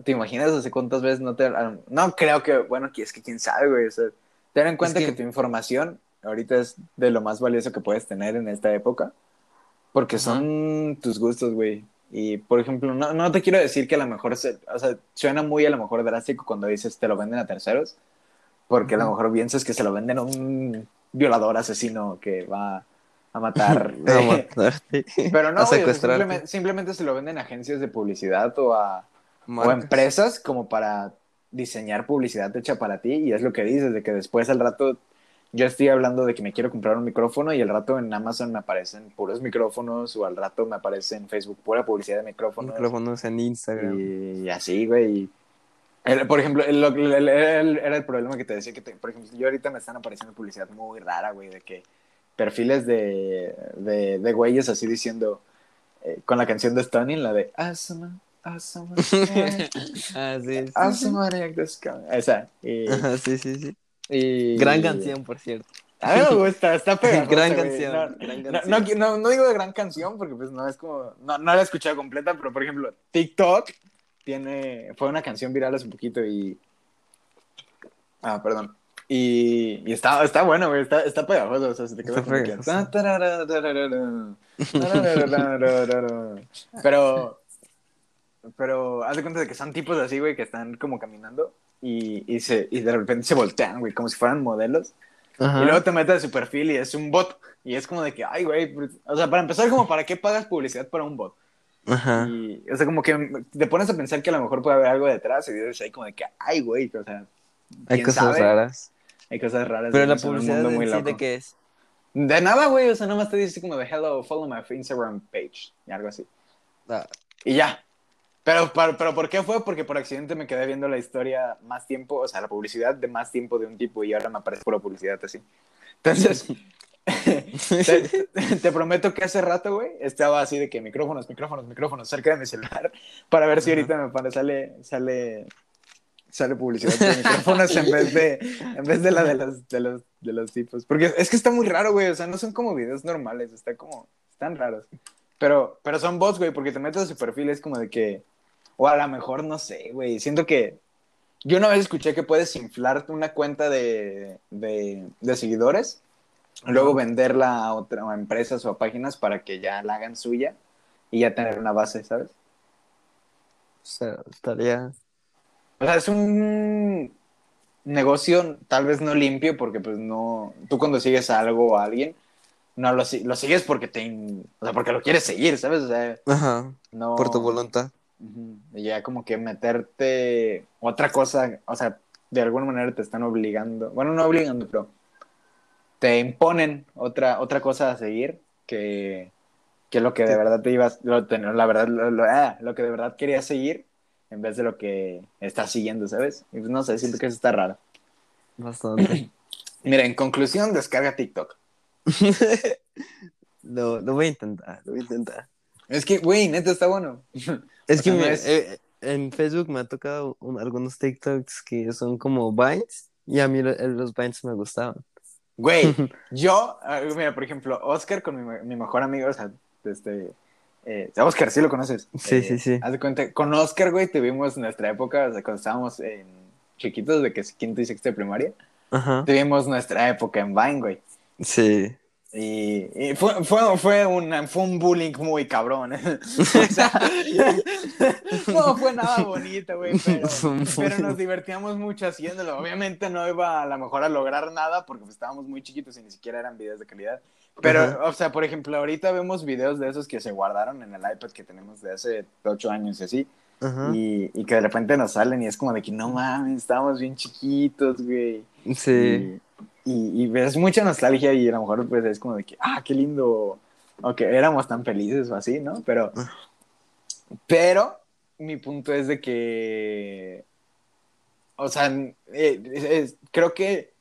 ¿Te imaginas hace cuántas veces no te... No creo que, bueno, es que quién sabe, güey. O sea, ten en cuenta que... que tu información ahorita es de lo más valioso que puedes tener en esta época. Porque son tus gustos, güey. Y, por ejemplo, no, no, te quiero decir que a lo mejor, se, o sea, suena muy a lo mejor drástico cuando dices te lo venden a terceros, porque a lo mejor piensas que se lo venden a un violador asesino que va a matar. Pero no, simplemente, simplemente, se lo venden a agencias de publicidad o a, o a empresas como para diseñar publicidad hecha para ti y es lo que dices, de que después al rato yo estoy hablando de que me quiero comprar un micrófono y al rato en Amazon me aparecen puros micrófonos o al rato me aparece en Facebook pura publicidad de micrófonos. Micrófonos en Instagram. Y, así, güey. Por ejemplo, el, era el problema que te decía que, por ejemplo, yo ahorita me están apareciendo publicidad muy rara, güey, de que perfiles de, de, de güeyes así diciendo, eh, con la canción de Stunning, la de Asma, Asma, Asma, esa. Y, sí, sí, sí. Gran canción, por cierto. A mí me gusta, está pegajosa, gran, canción, no, gran canción. No, no, digo de gran canción porque pues no es como, no, no la he escuchado completa, pero por ejemplo, TikTok tiene, fue una canción viral hace un poquito y, ah, perdón, y, y está, está bueno, güey, está, está pegajoso, o sea, se te queda Pero, pero haz de cuenta de que son tipos así, güey, que están como caminando y, y, se, y de repente se voltean, güey, como si fueran modelos. Y luego te metes a su perfil y es un bot. Y es como de que, ay, güey, pues, o sea, para empezar, como, ¿para qué pagas publicidad para un bot? Ajá. Y, o sea, como que te pones a pensar que a lo mejor puede haber algo detrás y dices ahí como de que, ay, güey, o sea, hay cosas raras. Hay cosas raras. Pero la publicidad muy sí, de qué es? De nada, güey, o sea, nomás te dice como de hello, follow my Instagram page y algo así. Ah. Y ya, pero, pero, pero, ¿por qué fue? Porque por accidente me quedé viendo la historia más tiempo, o sea, la publicidad de más tiempo de un tipo y ahora me aparece pura publicidad así. Entonces, te, prometo que hace rato, güey, estaba así de que micrófonos, micrófonos, micrófonos cerca de mi celular para ver si ahorita me pone, sale, sale, sale publicidad de micrófonos en vez de, en vez de la de los, de los, de los tipos. Porque es que está muy raro, güey, o sea, no son como videos normales, está como, están raros. Pero, pero son bots, güey, porque te metes a su perfil, es como de que o a lo mejor, no sé, güey. Siento que. Yo una vez escuché que puedes inflar una cuenta de, de, seguidores, luego venderla a, otra, a empresas o a páginas para que ya la hagan suya y ya tener una base, ¿sabes? O sea, estaría. O sea, es un negocio tal vez no limpio porque pues no. Tú cuando sigues a algo o a alguien, no lo, lo sigues porque te. O sea, porque lo quieres seguir, ¿sabes? O sea, Ajá. No... Por tu voluntad. Y ya como que meterte otra cosa, o sea, de alguna manera te están obligando, bueno, no obligando, pero te imponen otra, otra cosa a seguir que, que lo que de verdad te ibas, lo, la verdad, ah, lo, que de verdad querías seguir en vez de lo que estás siguiendo, ¿sabes? Y pues no sé, siento que eso está raro. Bastante. Mira, en conclusión, descarga TikTok. lo, lo voy a intentar, lo voy a intentar. Es que, güey, neta está bueno. Es que eh, en Facebook me ha tocado algunos TikToks que son como Vines y a mí los Vines me gustaban. Güey, yo, mira, por ejemplo, Oscar con mi, mejor amigo, o sea, este, eh, Oscar, sí lo conoces. Sí, eh, sí, sí. Haz de cuenta, con Oscar, güey, tuvimos nuestra época, o sea, cuando estábamos en chiquitos, de que es quinto y sexto de primaria. Ajá. tuvimos nuestra época en Vine, güey. Sí. Y, y fue, fue, fue, una, fue un bullying muy cabrón. o sea, no fue nada bonito, güey, pero, pero, nos divertíamos mucho haciéndolo. Obviamente no iba a lo mejor a lograr nada porque pues, estábamos muy chiquitos y ni siquiera eran videos de calidad. Pero, Ajá. o sea, por ejemplo, ahorita vemos videos de esos que se guardaron en el iPad que tenemos de hace ocho años y así. Y, y, que de repente nos salen y es como de que no mames, estábamos bien chiquitos, güey. Sí. Y, y, y, ves mucha nostalgia y a lo mejor pues es como de que, ah, qué lindo, o que éramos tan felices o así, ¿no? Pero, pero mi punto es de que, o sea, eh, es, creo que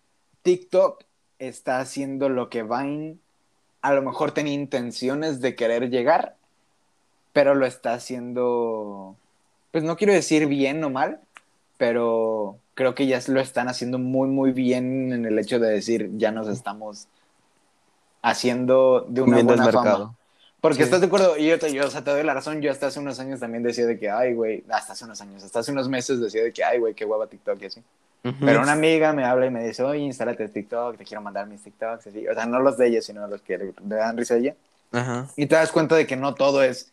TikTok está haciendo lo que Vine a lo mejor tenía intenciones de querer llegar, pero lo está haciendo, pues no quiero decir bien o mal, pero creo que ya lo están haciendo muy, muy bien en el hecho de decir, ya nos estamos haciendo de una Comiendo buena fama. Porque sí. estás de acuerdo, y yo, te, yo, o sea, te doy la razón, yo hasta hace unos años también decía de que, ay, güey, hasta hace unos años, hasta hace unos meses decía de que, ay, güey, qué guapa TikTok y así. Uh -huh. Pero una amiga me habla y me dice, oye, instálate TikTok, te quiero mandar mis TikToks, así. O sea, no los de ella, sino los que le, le dan risa a ella. Uh -huh. Y te das cuenta de que no todo es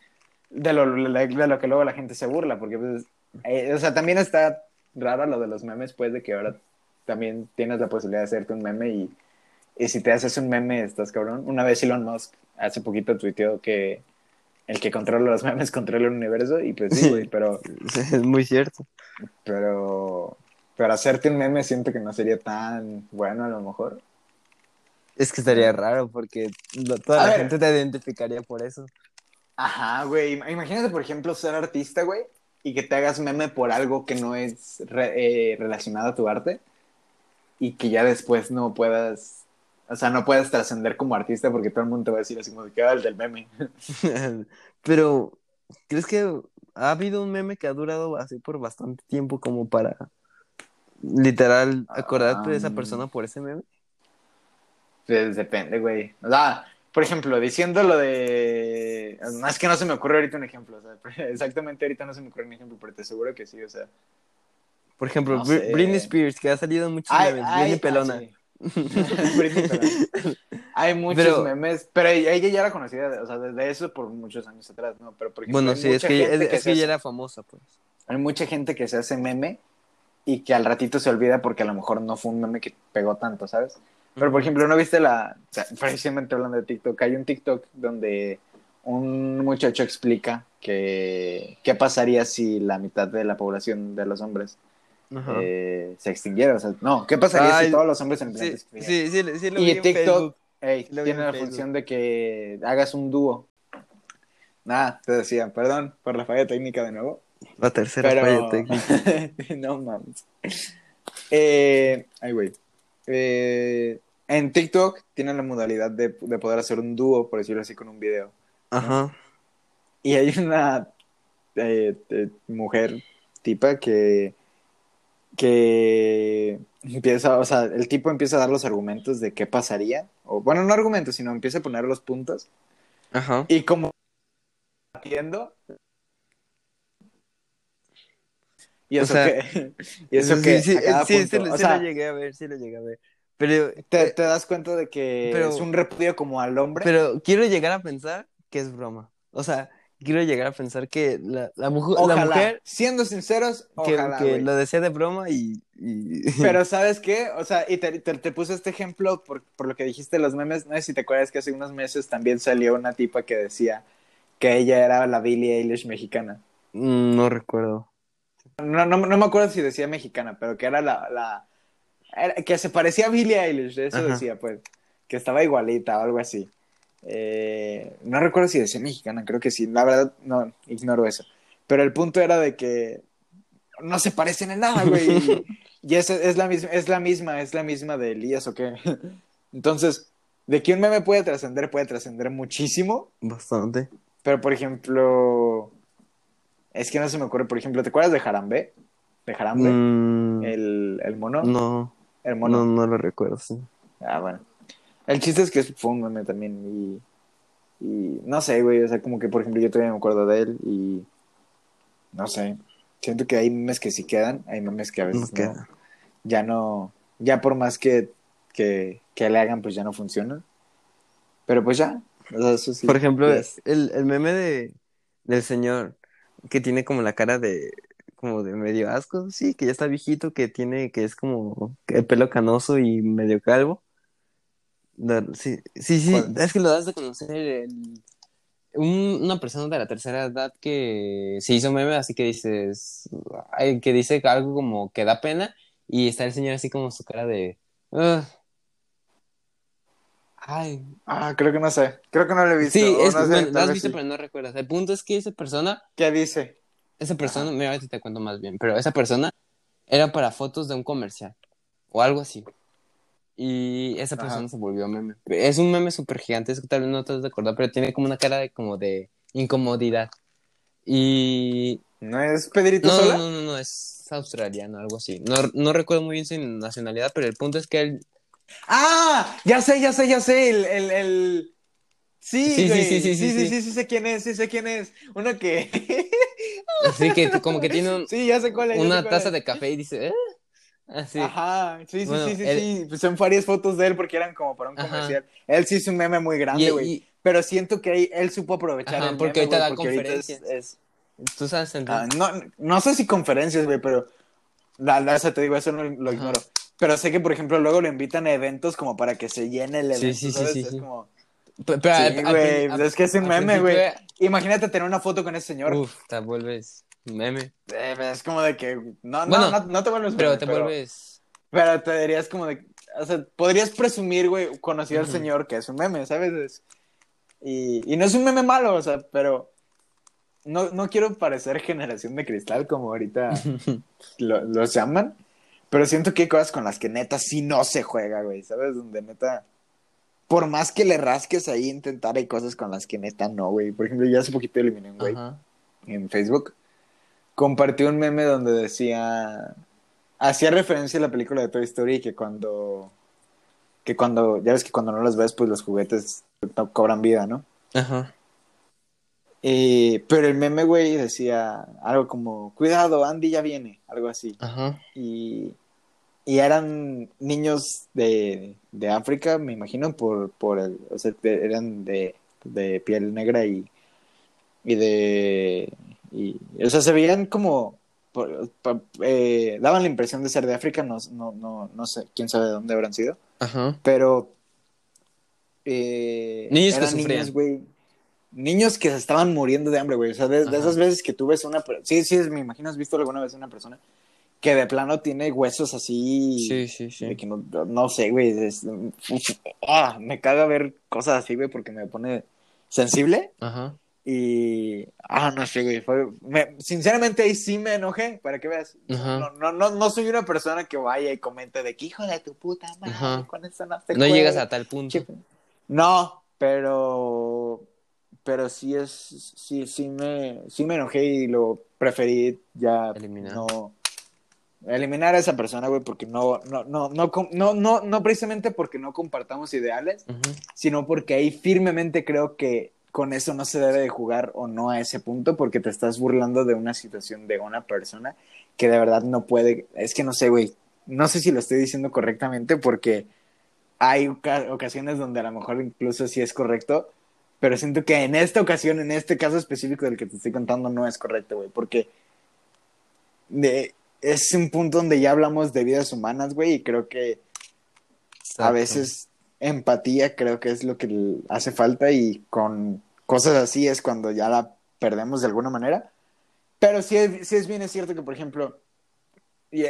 de lo, de lo que luego la gente se burla, porque, pues, eh, o sea, también está raro lo de los memes, pues, de que ahora también tienes la posibilidad de hacerte un meme y, y si te haces un meme, estás cabrón. Una vez Elon Musk hace poquito tuiteó que el que controla los memes controla el universo y pues sí, güey, pero... Es muy cierto. Pero... Pero hacerte un meme siento que no sería tan bueno a lo mejor. Es que estaría raro porque toda A la ver. gente te identificaría por eso. Ajá, güey. Imagínate, por ejemplo, ser artista, güey, y que te hagas meme por algo que no es re- eh, relacionado a tu arte y que ya después no puedas, o sea, no puedas trascender como artista porque todo el mundo te va a decir así como que "Ah, el del meme. Pero, ¿crees que ha habido un meme que ha durado así por bastante tiempo como para literal acordarte de esa Ah. persona por ese meme? Pues depende, güey. O sea, por ejemplo, diciendo lo de... Es que no se me ocurre ahorita un ejemplo, o sea, exactamente ahorita no se me ocurre un ejemplo, pero te aseguro que sí, o sea... Por ejemplo, No Br- sé. Britney Spears, que ha salido muchos Ay, memes. ay, Britney ah, Pelona. sí. Britney Pelona. Hay muchos Pero- memes, pero ella ya era conocida, o sea, desde eso por muchos años atrás, ¿no? Pero por ejemplo, Bueno, sí, es que, es, gente es que ella era famosa, pues. hay mucha gente que se hace meme y que al ratito se olvida porque a lo mejor no fue un meme que pegó tanto, ¿sabes? Pero por ejemplo, ¿no viste la, o sea, precisamente hablando de TikTok, hay un TikTok donde un muchacho explica que qué pasaría si la mitad de la población de los hombres eh, se extinguiera, o sea, no, ¿qué pasaría Ay, si todos los hombres en el planeta Sí, se extinguieran? sí, sí, sí, lo Y vi en TikTok, Facebook. ey, Sí lo vi tiene en la Facebook. función de que hagas un dúo. Nada, te decía, perdón por la falla técnica de nuevo. La tercera Pero... falla técnica. no mames. Eh, ay, güey. Eh, en TikTok tienen la modalidad de, de poder hacer un dúo, por decirlo así, con un video. Ajá. Y hay una eh, eh, mujer tipa que que empieza, o sea, el tipo empieza a dar los argumentos de qué pasaría, o bueno, no argumentos, sino empieza a poner los puntos Ajá. y como atiendo y O eso sea, que y eso sí, que sí, sí, sí, punto, sí o sí sea, lo llegué a ver, sí lo llegué a ver. Pero, te, eh, te das cuenta de que pero- es un repudio como al hombre pero quiero llegar a pensar que es broma. O sea, quiero llegar a pensar que la, la, mujer, la ojalá mujer siendo sinceros que, ojalá que lo decía de broma y... y- Pero ¿sabes qué? O sea, y te, te, te puse este ejemplo por, por lo que dijiste los memes. No sé si te acuerdas que hace unos meses también salió una tipa que decía que ella era la Billie Eilish mexicana. Mm, no recuerdo. No, no, no me acuerdo si decía mexicana, pero que era la... que se parecía a Billie Eilish, eso Ajá. decía, pues. Que estaba igualita o algo así. Eh, no recuerdo si decía mexicana, creo que sí. La verdad, no, ignoro eso. Pero el punto era de que no se parecen en nada, güey. Y, y es la misma, es la misma, es la misma de Elías, ¿o qué? Entonces, de que un meme puede trascender, puede trascender muchísimo. Bastante. Pero, por ejemplo, es que no se me ocurre, por ejemplo, ¿te acuerdas de Jarambe? De Jarambe, Mm, el, el mono. no, El mono. no, no lo recuerdo, sí. Ah, bueno. El chiste es que fue un meme también y, y no sé, güey, o sea, como que por ejemplo yo todavía me acuerdo de él y no sé, siento que hay memes que sí quedan, hay memes que a veces No no, queda. ya no, ya por más que, que, que le hagan, pues ya no funciona. Pero pues ya, o sea, eso sí. Por ejemplo, es- el, el meme de, del señor que tiene como la cara de, como de medio asco, sí, que ya está viejito, que tiene, que es como el pelo canoso y medio calvo. Sí, sí, sí, es que lo das de conocer el- un- una persona de la tercera edad que se hizo meme, así que dices, ay, que dice algo como que da pena y está el señor así como su cara de, ay, Ah, creo que no sé. Creo que no lo he visto. Sí, es, no sé, bueno, lo has visto, sí. pero no recuerdas. El punto es que esa persona, ¿Qué dice? Esa persona, mira, ahorita te cuento más bien, pero esa persona era para fotos de un comercial o algo así. Y esa Ajá. persona se volvió meme. Es un meme súper gigantesco, tal vez no te has de acordar, pero tiene como una cara de como de incomodidad. Y ¿No es Pedrito no, Sola? no, no, no, es australiano, algo así. No, no recuerdo muy bien su nacionalidad, pero el punto es que él Ah, ya sé, ya sé, ya sé. El, el, el... Sí, sí, sí, sí, sí, sí. sí, sí sé quién es, sí sé quién es. Uno que... así que como que tiene un- Sí, ya sé cuál es. ya sé una cuál taza es. de café y dice, "Eh", así. Ajá, sí, sí, Bueno, sí, sí, él- sí. Pues son varias fotos de él porque eran como para un Ajá. comercial. Él sí es un meme muy grande, güey. y- Pero siento que ahí él supo aprovechar Ajá, el porque meme, ahorita da porque ahorita es- conferencias. es- Tú sabes. Ah, no, no sé si conferencias, güey, pero la, la- eso te digo, eso no lo Ajá. ignoro. Pero sé que, por ejemplo, luego lo invitan a eventos como para que se llene el Sí, evento, sí, sí, ¿sabes? sí, Es sí. como... Pero Sí, güey, pues es que es un meme, güey. principio Imagínate tener una foto con ese señor. Uf, te vuelves meme. Eh, es como de que... No, no, Bueno, no, no te vuelves Pero meme, te vuelves. Pero te dirías como de... O sea, podrías presumir, güey, conocido al señor que es un meme, ¿sabes? Es- y, y no es un meme malo, o sea, pero... No, no quiero parecer generación de cristal como ahorita lo- los llaman, pero siento que hay cosas con las que neta sí no se juega, güey, ¿sabes? Donde neta... Por más que le rasques ahí intentar, hay cosas con las que neta no, güey. Por ejemplo, yo hace poquito eliminé un güey en Facebook, compartió un meme donde decía, hacía referencia a la película de Toy Story que cuando, que cuando, ya ves que cuando no los ves, pues los juguetes no cobran vida, ¿no? Ajá. Eh, pero el meme, güey, decía algo como, cuidado, Andy ya viene, algo así. Ajá. Y, y eran niños de, de África, me imagino, por, por el, o sea, eran de, de piel negra y, y de, y, o sea, se veían como, por- eh, daban la impresión de ser de África, no, no, no, no sé, quién sabe de dónde habrán sido, Ajá. pero eh, Niños que eran sufrían. niños, güey, niños que se estaban muriendo de hambre, güey, o sea, de, de esas veces que tú ves una, sí, sí, me imagino, has visto alguna vez una persona que de plano tiene huesos así, Sí, sí, de sí. que no, no sé, güey, es- ah, me caga ver cosas así, güey, porque me pone sensible Ajá. y, ah, no sé, güey, fue, me- sinceramente ahí sí me enojé, para que veas, Ajá. no, no, no, no soy una persona que vaya y comente de que hijo de tu puta madre, Ajá. con eso no se No juega". llegas a tal punto. No, pero pero sí es sí sí me sí me enojé y lo preferí ya Eliminar. no eliminar a esa persona, güey, porque no no no no no no no precisamente porque no compartamos ideales, sino porque ahí firmemente creo que con eso no se debe de jugar o no a ese punto porque te estás burlando de una situación de una persona que de verdad no puede, es que no sé, güey, no sé si lo estoy diciendo correctamente porque hay oca- ocasiones donde a lo mejor incluso sí es correcto, pero siento que en esta ocasión, en este caso específico del que te estoy contando, no es correcto, güey, porque de- es un punto donde ya hablamos de vidas humanas, güey, y creo que a veces empatía creo que es lo que hace falta y con cosas así es cuando ya la perdemos de alguna manera. Pero sí es, sí es bien es cierto que, por ejemplo,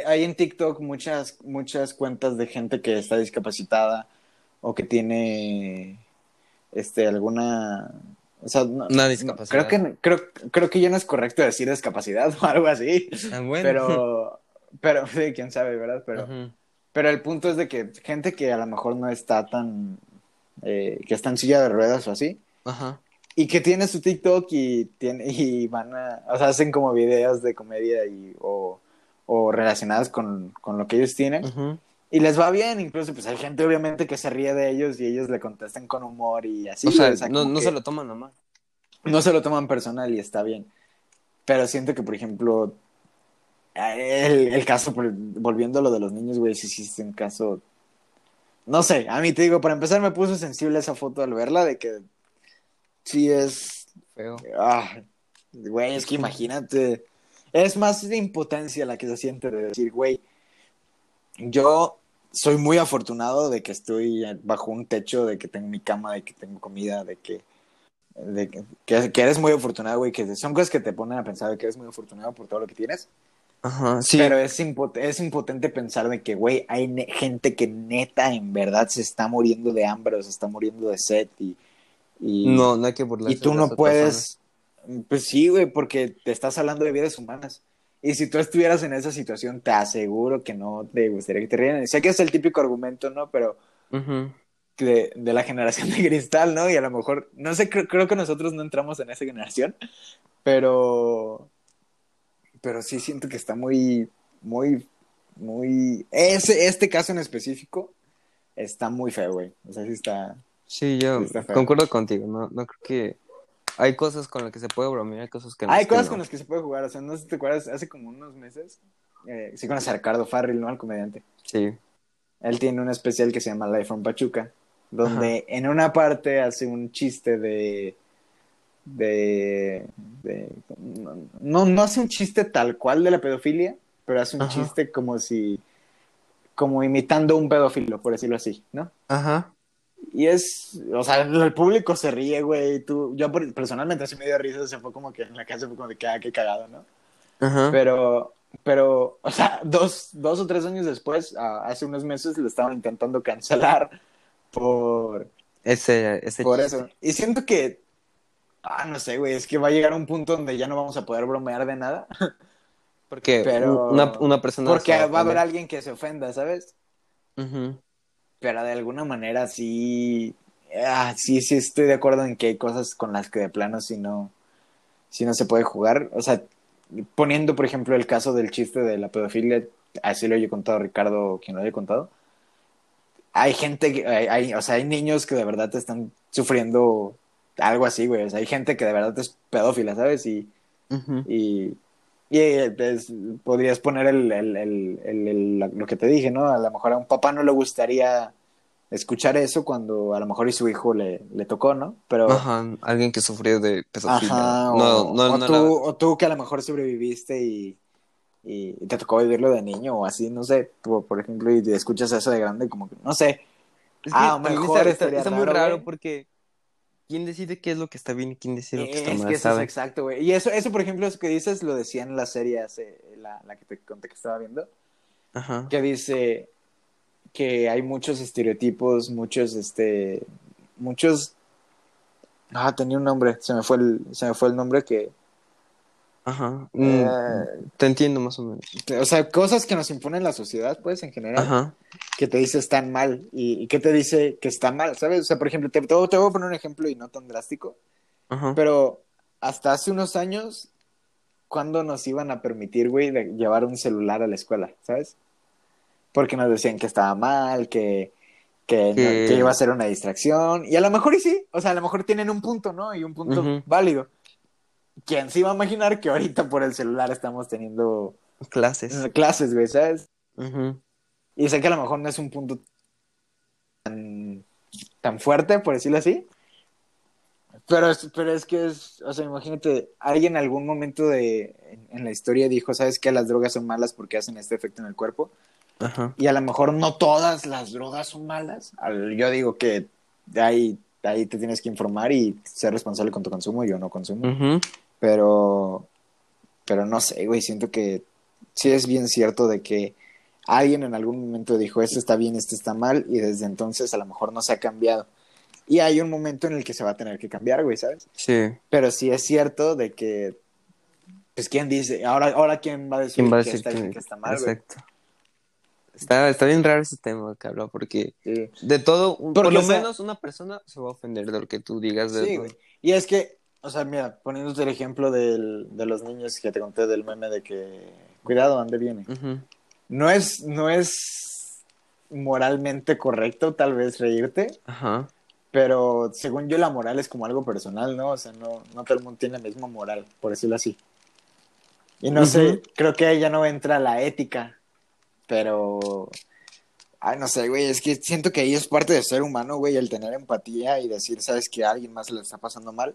hay en TikTok muchas, muchas cuentas de gente que está discapacitada o que tiene este alguna o sea, no- Una discapacidad. creo que creo, creo que ya no es correcto decir discapacidad o algo así. Ah, bueno. Pero pero sí, quién sabe, ¿verdad? Pero pero el punto es de que gente que a lo mejor no está tan. eh, que está en silla de ruedas o así. Ajá. Y que tiene su TikTok y, tiene, y van a. O sea, hacen como videos de comedia y, o, o relacionadas con, con lo que ellos tienen. Ujú. Y les va bien, incluso pues hay gente obviamente que se ríe de ellos y ellos le contestan con humor y así. o sea, o sea, no, no que se lo toman nomás. no se lo toman personal y está bien. Pero siento que, por ejemplo, el, el caso, volviendo a lo de los niños, güey, sí, sí, es un caso. No sé, a mí te digo, para empezar me puso sensible esa foto al verla, de que sí es. Feo. Ah, güey, es que imagínate. Es más de impotencia la que se siente de decir, güey, yo soy muy afortunado de que estoy bajo un techo, de que tengo mi cama, de que tengo comida, de que. De que, que- eres muy afortunado, güey, que son cosas que te ponen a pensar de que eres muy afortunado por todo lo que tienes. Ajá, sí. Pero es, impo- es impotente pensar de que, güey, hay gente que neta, en verdad, se está muriendo de hambre o se está muriendo de sed y... y No, no hay que burlarse y tú no puedes... Pues sí, güey, porque te estás hablando de vidas humanas. Y si tú estuvieras en esa situación, te aseguro que no te gustaría que te rieran. Sé que es el típico argumento, ¿no? Pero de, de la generación de cristal, ¿no? Y a lo mejor, no sé, creo, creo que nosotros no entramos en esa generación, pero, pero sí siento que está muy, muy, muy, ese, este caso en específico está muy feo, güey. O sea, sí está, Sí, yo Sí, está feo. concuerdo contigo. No, no creo que. Hay cosas con las que se puede bromear, hay cosas que no. hay cosas con las que se puede jugar, o sea, no sé si te acuerdas, hace como unos meses, eh, sí conoces a Ricardo Farrell, ¿no? Al comediante. Sí. Él tiene un especial que se llama Life from Pachuca, donde en una parte hace un chiste de. de. de- no, no hace un chiste tal cual de la pedofilia, pero hace un Ajá. chiste como si. como imitando un pedófilo, por decirlo así, ¿no? Ajá. Y es. o sea, el público se ríe, güey. Tú, yo personalmente hace medio risa, se fue como que en la casa fue como de que, ah, qué cagado, ¿no? Ajá. Pero, pero, o sea, dos, dos o tres años después, ah, hace unos meses, lo estaban intentando cancelar por, Ese, ese por chiste. eso. Y siento que, ah, no sé, güey, es que va a llegar un punto donde ya no vamos a poder bromear de nada. Porque Pero- una, una persona. Porque va a haber alguien que se ofenda, ¿sabes? Ujú. Pero de alguna manera sí, ah, sí, sí estoy de acuerdo en que hay cosas con las que de plano si no, si no se puede jugar. O sea, poniendo, por ejemplo, el caso del chiste de la pedofilia, así lo he contado Ricardo, quien lo haya contado. Hay gente que, hay, hay- o sea, hay niños que de verdad están sufriendo algo así, güey. O sea, hay gente que de verdad es pedófila, ¿sabes? Y, y eh, pues, podrías poner el, el- el- lo que te dije, ¿no? A lo mejor a un papá no le gustaría escuchar eso cuando a lo mejor y su hijo le, le tocó, ¿no? Pero, Ajá. Alguien que sufrió de pedofilia. ajá, o, no, no, o no tú, la- o tú que a lo mejor sobreviviste y, y te tocó vivirlo de niño o así, no sé, por, por ejemplo, y escuchas eso de grande, como que, no sé. Es que Ah, también mejor está, está- estaría está muy raro, porque ¿quién decide qué es lo que está bien y quién decide lo que está Es mal? que eso es exacto, güey. Y eso, eso, por ejemplo, eso que dices, lo decía en la serie, hace- la, la que te conté que estaba viendo. Ajá. que dice que hay muchos estereotipos, muchos, este, muchos, ah, tenía un nombre, se me fue el, se me fue el nombre que, Ajá. Mm, eh, te entiendo más o menos. o sea, cosas que nos impone la sociedad, pues, en general, Ajá. que te dice están mal y, y que te dice que está mal, ¿sabes? O sea, por ejemplo, te, te voy te voy a poner un ejemplo y no tan drástico, Ajá. pero hasta hace unos años, ¿cuándo nos iban a permitir, güey, de llevar un celular a la escuela, ¿sabes? Porque nos decían que estaba mal, que, que, no- Que- que iba a ser una distracción. Y a lo mejor y sí, o sea, a lo mejor tienen un punto, ¿no? Y un punto válido. ¿Quién se iba a imaginar que ahorita por el celular estamos teniendo Clases. clases, güey, ¿sabes? Y sé que a lo mejor no es un punto tan, tan fuerte, por decirlo así. Pero es, pero es que es, o sea, imagínate, alguien en algún momento de, en, en la historia dijo, ¿sabes qué? Las drogas son malas porque hacen este efecto en el cuerpo. Ajá. Y a lo mejor no todas las drogas son malas. Al- Yo digo que ahí, ahí te tienes que informar y ser responsable con tu consumo. Yo no consumo. Ujú. Pero, pero no sé, güey, siento que sí es bien cierto de que alguien en algún momento dijo, esto está bien, esto está mal, y desde entonces a lo mejor no se ha cambiado. Y hay un momento en el que se va a tener que cambiar, güey, ¿sabes? Sí. Pero sí es cierto de que, pues, ¿quién dice? Ahora, ahora ¿quién va a decir, ¿Quién va a que decir está bien, que- que está mal, güey? Exacto. Está, está bien raro ese tema que habla porque Sí. de todo, Porque, por lo sea- menos una persona se va a ofender de lo que tú digas. De Sí, güey. Y es que, o sea, mira, poniéndote el ejemplo del, de los niños que te conté del meme de que, cuidado, ande viene. No es, no es moralmente correcto tal vez reírte, Ajá. pero según yo la moral es como algo personal, ¿no? O sea, no, no todo el mundo tiene la misma moral, por decirlo así. Y no sé, creo que ahí ya no entra la ética, pero... Ay, no sé, güey, es que siento que ahí es parte de ser humano, güey, el tener empatía y decir, sabes que a alguien más le está pasando mal.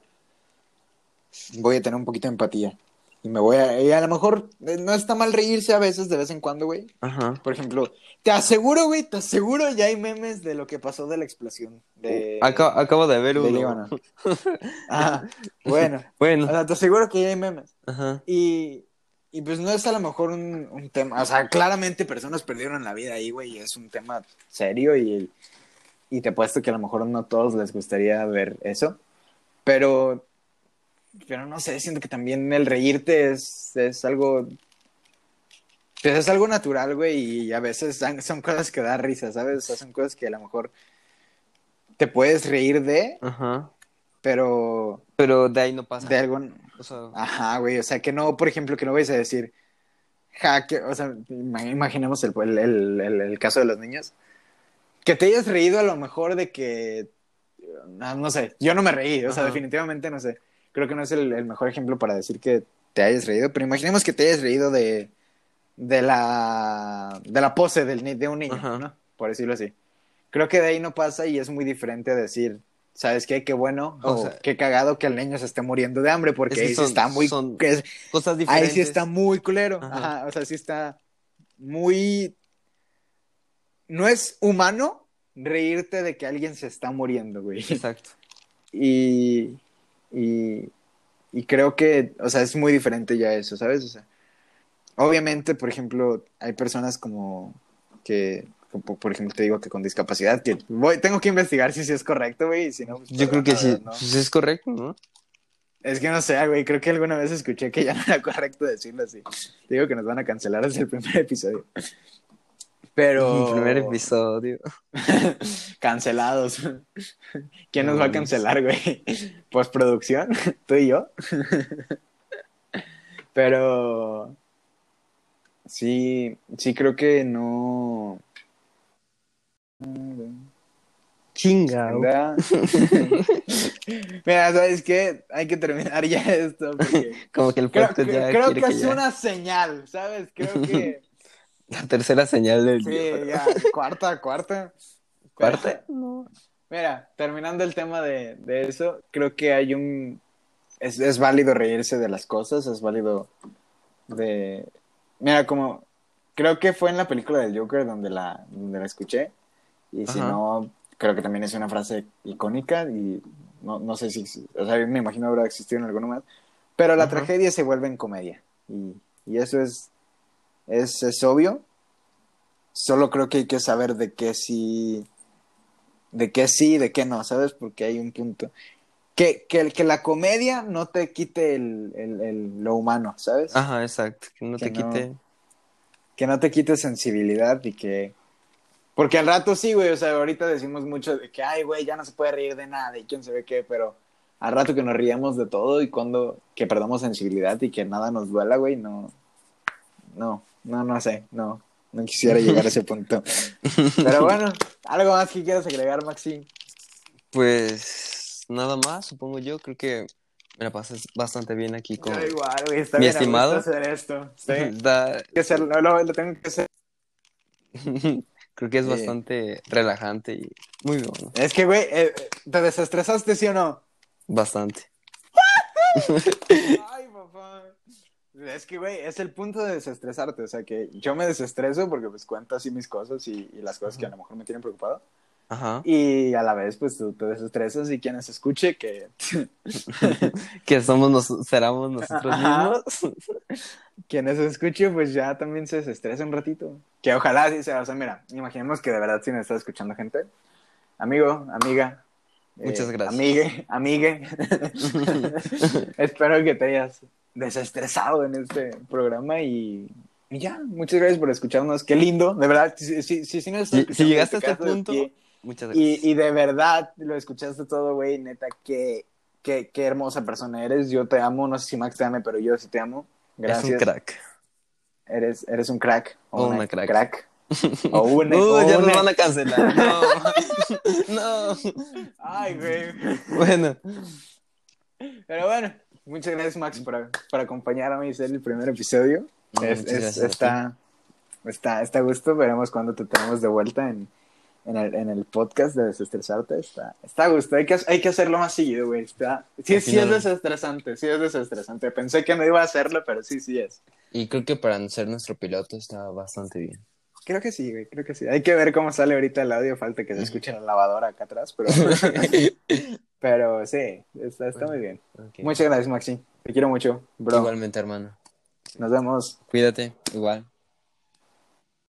Voy a tener un poquito de empatía. Y me voy a... Y a lo mejor eh, no está mal reírse a veces, de vez en cuando, güey. Ajá. Por ejemplo, te aseguro, güey, te aseguro, ya hay memes de lo que pasó de la explosión de, Acabo, acabo de ver uno. Ah, bueno, o Bueno. sea, te aseguro que ya hay memes. Ajá. Y, y pues no es a lo mejor un, un tema, o sea, claramente personas perdieron la vida ahí, güey, y es un tema serio y, y te apuesto que a lo mejor no a todos les gustaría ver eso, pero, pero no sé, siento que también el reírte es, es algo, pues es algo natural, güey, y a veces son, cosas que da risa, ¿sabes? O sea, son cosas que a lo mejor te puedes reír de, Ajá. pero Pero de ahí no pasa. de algún... O sea, Ajá, güey, o sea, que no, por ejemplo, que no vais a decir, ja, que, o sea, ima- imaginemos el, el, el- el- el caso de los niños, que te hayas reído a lo mejor de que, no, no sé, yo no me reí, o sea, Ajá. definitivamente no sé, creo que no es el, el mejor ejemplo para decir que te hayas reído, pero imaginemos que te hayas reído de, de la, de la pose del, de un niño, Ajá. ¿no? Por decirlo así. Creo que de ahí no pasa y es muy diferente decir, ¿sabes qué? Qué bueno O o, sea- qué cagado que el niño se esté muriendo de hambre porque Es que ahí sí está muy... son que es- cosas ahí diferentes. sí está muy culero. Ajá. Ajá, o sea, sí está muy... No es humano reírte de que alguien se está muriendo, güey. Exacto. Y, y, y creo que, o sea, es muy diferente ya eso, ¿sabes? O sea, obviamente, por ejemplo, hay personas como que, como, por ejemplo, te digo que con discapacidad, que voy, tengo que investigar si sí es correcto, güey, si no, pues, Yo creo que sí. ¿no? Pues es correcto, ¿no? Es que no sé, güey, creo que alguna vez escuché que ya no era correcto decirlo así. Te digo que nos van a cancelar desde el primer episodio. Pero... El primer episodio. Cancelados. ¿Quién nos No va a cancelar, güey? ¿Postproducción? ¿Tú y yo? Pero sí, sí creo que no. Chinga. Mira, ¿sabes qué? Hay que terminar ya esto porque Como que el creo, podcast ya creo que que es ya- una señal, ¿sabes? Creo que La tercera señal del sí, día. ya, cuarta, cuarta. ¿Cuarta? No. Mira, terminando el tema de, de eso, creo que hay un... Es, es válido reírse de las cosas, es válido de... Mira, como... Creo que fue en la película del Joker donde la, donde la escuché. Y si Ajá. no, creo que también es una frase icónica y no, no sé si... O sea, me imagino habrá existido en alguno más. Pero la Ajá. tragedia se vuelve en comedia. Y, y eso es, es, es obvio. Solo creo que hay que saber de qué sí de qué sí, de qué no, ¿sabes? Porque hay un punto. Que, que, que la comedia no te quite el, el- el- lo humano, ¿sabes? Ajá, exacto. Que no Que te no- quite. Que no te quite sensibilidad y que... Porque al rato sí, güey, o sea, ahorita decimos mucho de que, ay, güey, ya no se puede reír de nada y quién sabe qué, pero al rato que nos riamos de todo y cuando que perdamos sensibilidad y que nada nos duela, güey, no, no, no, no sé, no, no quisiera llegar a ese punto. Pero bueno, algo más que quieras agregar, Maxi. Pues nada más, supongo yo. Creo que me la pasé bastante bien aquí con. Yo igual, güey, está Mi bien estimado. hacer esto. Sí. Da- que lo, lo tengo que hacer. Creo que es Sí. bastante relajante y muy bueno. Es que, güey, eh, ¿te desestresaste, sí o no? Bastante. Ay. Es que, güey, es el punto de desestresarte. O sea, que yo me desestreso porque, pues, cuento así mis cosas y, y las cosas que a lo mejor me tienen preocupado. Ajá. Y a la vez, pues, tú te desestresas y quienes escuche que... Que somos nos seramos nosotros mismos. quienes escuche, pues, ya también se desestresa un ratito. Que ojalá sí sea. O sea, mira, imaginemos que de verdad sí nos está escuchando gente. Amigo, amiga. Eh, Muchas gracias. Amigue, amigue. Espero que te hayas desestresado en este programa y, y ya, muchas gracias por escucharnos. Qué lindo, de verdad. Si, si, si, si si llegaste a este casa, punto, muchas gracias. y, y de verdad lo escuchaste todo, güey, neta, qué, qué, qué hermosa persona eres. Yo te amo, no sé si Max te ame, pero yo sí te amo. Gracias. Es un crack. Eres, eres un crack. O una crack. O una. Uh, o ya nos una- van a cancelar. No. no. Ay, güey. Bueno, Pero bueno, Muchas gracias, Max, por, por acompañarme y ser el primer episodio. No, Es- muchas es- gracias a ti. está, está, está a gusto. Veremos cuándo te tenemos de vuelta en, en, el, en el podcast de Desestresarte. Está, está a gusto. Hay que, hay que hacerlo más seguido, güey. Está, sí, sí es desestresante. Sí es desestresante. Pensé que no iba a hacerlo, pero sí, sí es. Y creo que para ser nuestro piloto está bastante bien. Creo que sí, güey. Creo que sí. Hay que ver cómo sale ahorita el audio. Falta que se escuche la lavadora acá atrás. Pero, pero sí, está, está muy bien. Ok. Muchas gracias, Maxi. Te quiero mucho, bro. Igualmente, hermano. Nos vemos. Cuídate, igual.